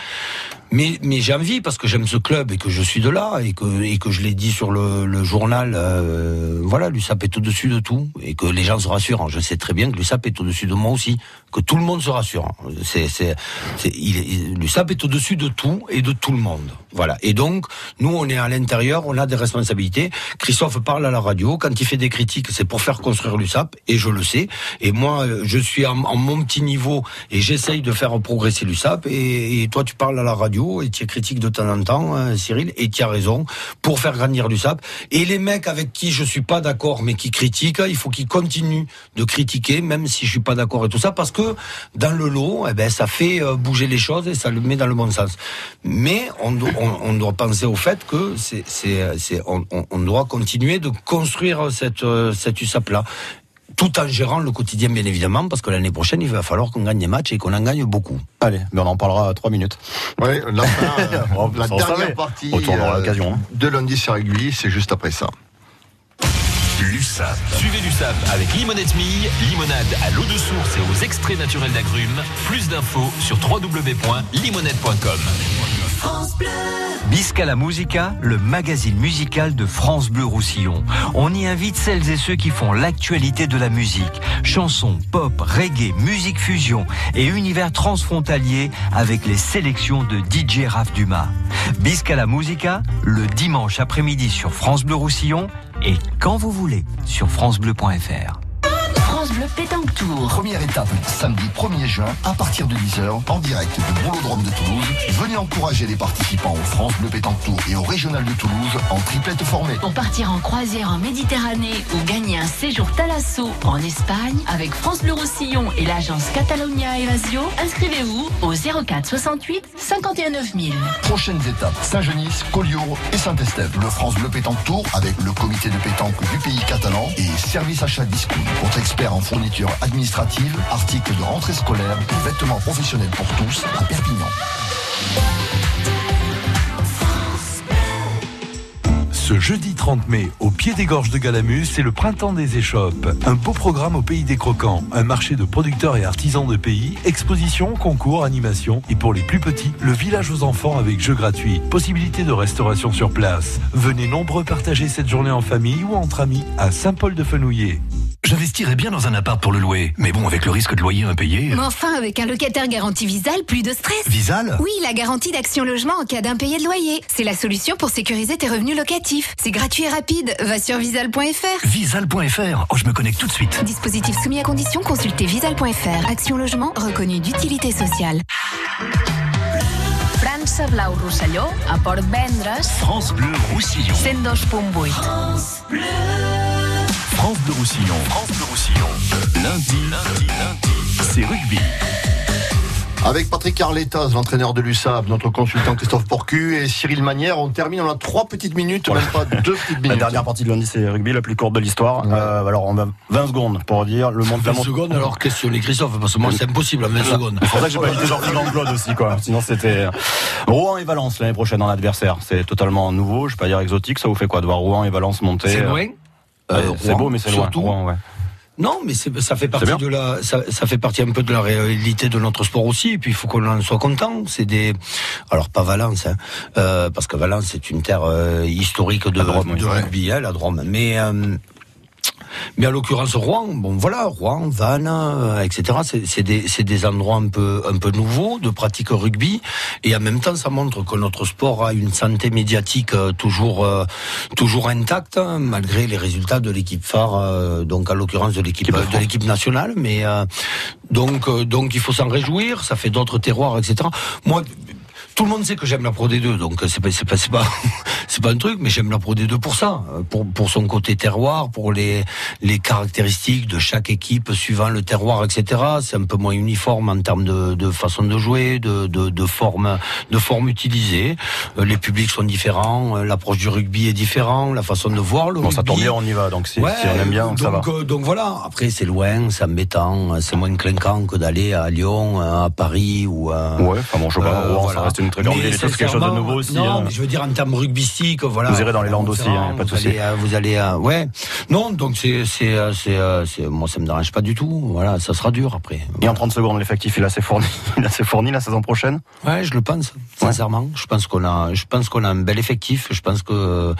Mais, mais j'ai envie parce que j'aime ce club et que je suis de là et que, et que je l'ai dit sur le, journal. euh, voilà, l'USAP est au-dessus de tout et que les gens se rassurent. Je sais très bien que l'USAP est au-dessus de moi aussi, que tout le monde se rassure. C'est, c'est, c'est, l'USAP est au-dessus de tout et de tout le monde. Voilà. Et donc, nous, on est à l'intérieur, on a des responsabilités. Christophe parle à la radio. Quand il fait des critiques, c'est pour faire construire l'USAP et je le sais. Et moi, je suis en mon petit niveau et j'essaye de faire progresser l'USAP. Et, et toi, tu parles à la radio et tu es critique de temps en temps, hein, Cyril, et tu as raison pour faire grandir l'USAP. Et les mecs avec qui je suis pas d'accord, mais qui critiquent, il faut qu'ils continuent de critiquer, même si je suis pas d'accord et tout ça, parce que dans le lot, eh ben, ça fait euh, bouger les choses et ça le met dans le bon sens. Mais on, do- on, on doit penser au fait que c'est, c'est, c'est, on, on- on doit continuer de construire cette, euh, cette USAP-là. Tout en gérant le quotidien, bien évidemment, parce que l'année prochaine, il va falloir qu'on gagne des matchs et qu'on en gagne beaucoup. Allez, mais on en parlera à trois minutes. Ouais, la, fin, euh, Oh, la ça, on dernière savait. partie euh, hein. de lundi sur aiguille, c'est juste après ça. L'USAP. Suivez l'USAP avec Limonette Mille, limonade à l'eau de source et aux extraits naturels d'agrumes. Plus d'infos sur www.limonette.com. Biscala Musica, le magazine musical de France Bleu Roussillon. On y invite celles et ceux qui font l'actualité de la musique. Chansons, pop, reggae, musique fusion et univers transfrontalier avec les sélections de DJ Raph Dumas. Biscala Musica, le dimanche après-midi sur France Bleu Roussillon et quand vous voulez sur francebleu.fr. France Bleu Pétanque Tour. Première étape, samedi 1er juin, à partir de 10h, en direct du Boulodrome de Toulouse. Venez encourager les participants au France Bleu Pétanque Tour et au Régional de Toulouse en triplette formée. Pour partir en croisière en Méditerranée ou gagner un séjour Thalasso en Espagne avec France Bleu Roussillon et l'agence Catalonia Evasio, inscrivez-vous au 04 68 51 9000. Prochaines étapes, Saint-Genis, Collioure et Saint-Estève. Le France Bleu Pétanque Tour avec le comité de pétanque du pays catalan et service achat Discount. Votre expert en fourniture administrative, articles de rentrée scolaire et vêtements professionnels pour tous à Perpignan. Ce jeudi 30 mai, au pied des gorges de Galamus, c'est le printemps des échoppes. Un beau programme au pays des croquants, un marché de producteurs et artisans de pays, expositions, concours, animations et pour les plus petits, le village aux enfants avec jeux gratuits, possibilité de restauration sur place. Venez nombreux partager cette journée en famille ou entre amis à Saint-Paul-de-Fenouillet. J'investirais bien dans un appart pour le louer, mais bon, avec le risque de loyer impayé. Mais enfin, avec un locataire garanti Visal, plus de stress. Visal Oui, la garantie d'action logement en cas d'impayé de loyer. C'est la solution pour sécuriser tes revenus locatifs. C'est gratuit et rapide. Va sur visal.fr. Visal.fr. Oh, je me connecte tout de suite. Dispositif soumis à condition, consultez visal.fr. Action logement reconnu d'utilité sociale. França Blau Rosselló, a Port Vendres, France Bleu Roussillon. 102.8. France Bleu Roussillon. France Bleu Roussillon. Lundi, lundi, lundi, c'est rugby. Avec Patrick Arletas, l'entraîneur de l'USAP, notre consultant Christophe Porcu et Cyril Manière, on termine, on a trois petites minutes, même pas deux petites minutes. La dernière partie de lundi, c'est rugby, la plus courte de l'histoire. Euh, alors, on a 20 secondes pour dire le monde 20 secondes, alors questionner Christophe, parce que moi, c'est impossible en 20 secondes. C'est pour ça que j'ai pas invité Jean-Philippe Claude aussi, quoi. Sinon, c'était Rouen et Valence l'année prochaine en adversaire. C'est totalement nouveau, je vais pas dire exotique. Ça vous fait quoi de voir Rouen et Valence monter C'est loin euh, C'est beau, mais c'est loin. surtout. Rouen, ouais. Non, mais ça fait partie de la, ça, ça fait partie un peu de la réalité de notre sport aussi. Et puis il faut qu'on en soit content. C'est des, alors pas Valence, hein, euh, parce que Valence c'est une terre euh, historique de, de rugby, hein, la Drôme. Mais euh, mais à l'occurrence Rouen, bon voilà, Rouen, Vannes, euh, etc. C'est des, endroits un peu, un peu nouveaux de pratique rugby, et en même temps, ça montre que notre sport a une santé médiatique euh, toujours, euh, toujours intacte, hein, malgré les résultats de l'équipe phare, donc à l'occurrence de l'équipe, de l'équipe nationale. Mais donc, donc il faut s'en réjouir. Ça fait d'autres terroirs, etc. Moi. Tout le monde sait que j'aime la Pro D2, donc euh, c'est pas c'est pas c'est pas c'est pas un truc, mais j'aime la Pro D2 pour ça, euh, pour pour son côté terroir, pour les les caractéristiques de chaque équipe suivant le terroir, etc. C'est un peu moins uniforme en termes de, de façon de jouer, de de, de forme de forme utilisée. Euh, Les publics sont différents, l'approche du rugby est différente, la façon de voir le Bon, rugby. ça tombe bien, on y va. Donc, si, Ouais, si on aime bien, donc, ça va. euh, donc voilà. Après, c'est loin, c'est embêtant, c'est moins clinquant que d'aller à Lyon, à Paris ou à. Ouais, enfin bon, je sais pas, Rouen, ça reste une tout, c'est quelque chose de nouveau aussi, Non, hein. mais je veux dire en termes rugbystiques, voilà. Vous irez dans les Landes aussi, hein, pas de vous souci. euh, vous allez, euh, ouais. Non, donc c'est, c'est, c'est, euh, c'est, moi ça me dérange pas du tout. Voilà, ça sera dur après. Et en 30 secondes, l'effectif, il est assez fourni, il est assez fourni la saison prochaine? Ouais, je le pense, sincèrement. Je pense qu'on a, je pense qu'on a un bel effectif. Je pense que,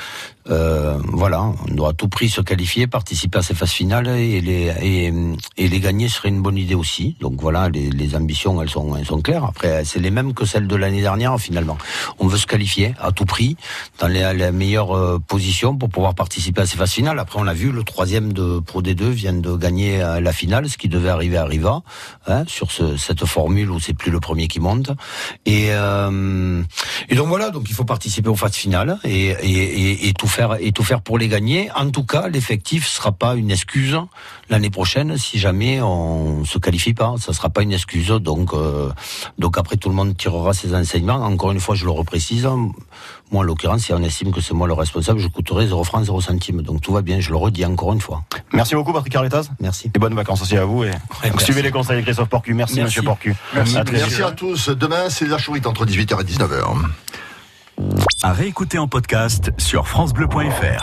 euh, voilà, on doit à tout prix se qualifier, participer à ces phases finales et les, et, et les gagner serait une bonne idée aussi. Donc voilà, les, les ambitions, elles sont, elles sont claires. Après, c'est les mêmes que celles de l'année dernière finalement. On veut se qualifier à tout prix dans les, les meilleures euh, positions pour pouvoir participer à ces phases finales. Après, on l'a vu, le troisième de Pro D2 vient de gagner euh, la finale, ce qui devait arriver arriva, hein, sur ce, cette formule où c'est plus le premier qui monte. Et, euh, et donc voilà, donc il faut participer aux phases finales et, et, et, et tout faire et tout faire pour les gagner. En tout cas, l'effectif sera pas une excuse l'année prochaine si jamais on se qualifie pas. Ça sera pas une excuse. Donc euh, donc après tout le monde tirera ses enseignements. Encore une fois, je le reprécise. Moi, en l'occurrence, si on estime que c'est moi le responsable, je coûterai 0 francs 0 centimes. Donc tout va bien. Je le redis encore une fois. Merci beaucoup, Patrick Carletas. Merci. Et bonnes vacances aussi à vous. Et suivez les conseils de Christophe Porcu. Merci, Merci. monsieur Porcu. Merci, À très merci vite. à tous. Demain, c'est la chourite entre 18h et 19h. À réécouter en podcast sur FranceBleu.fr.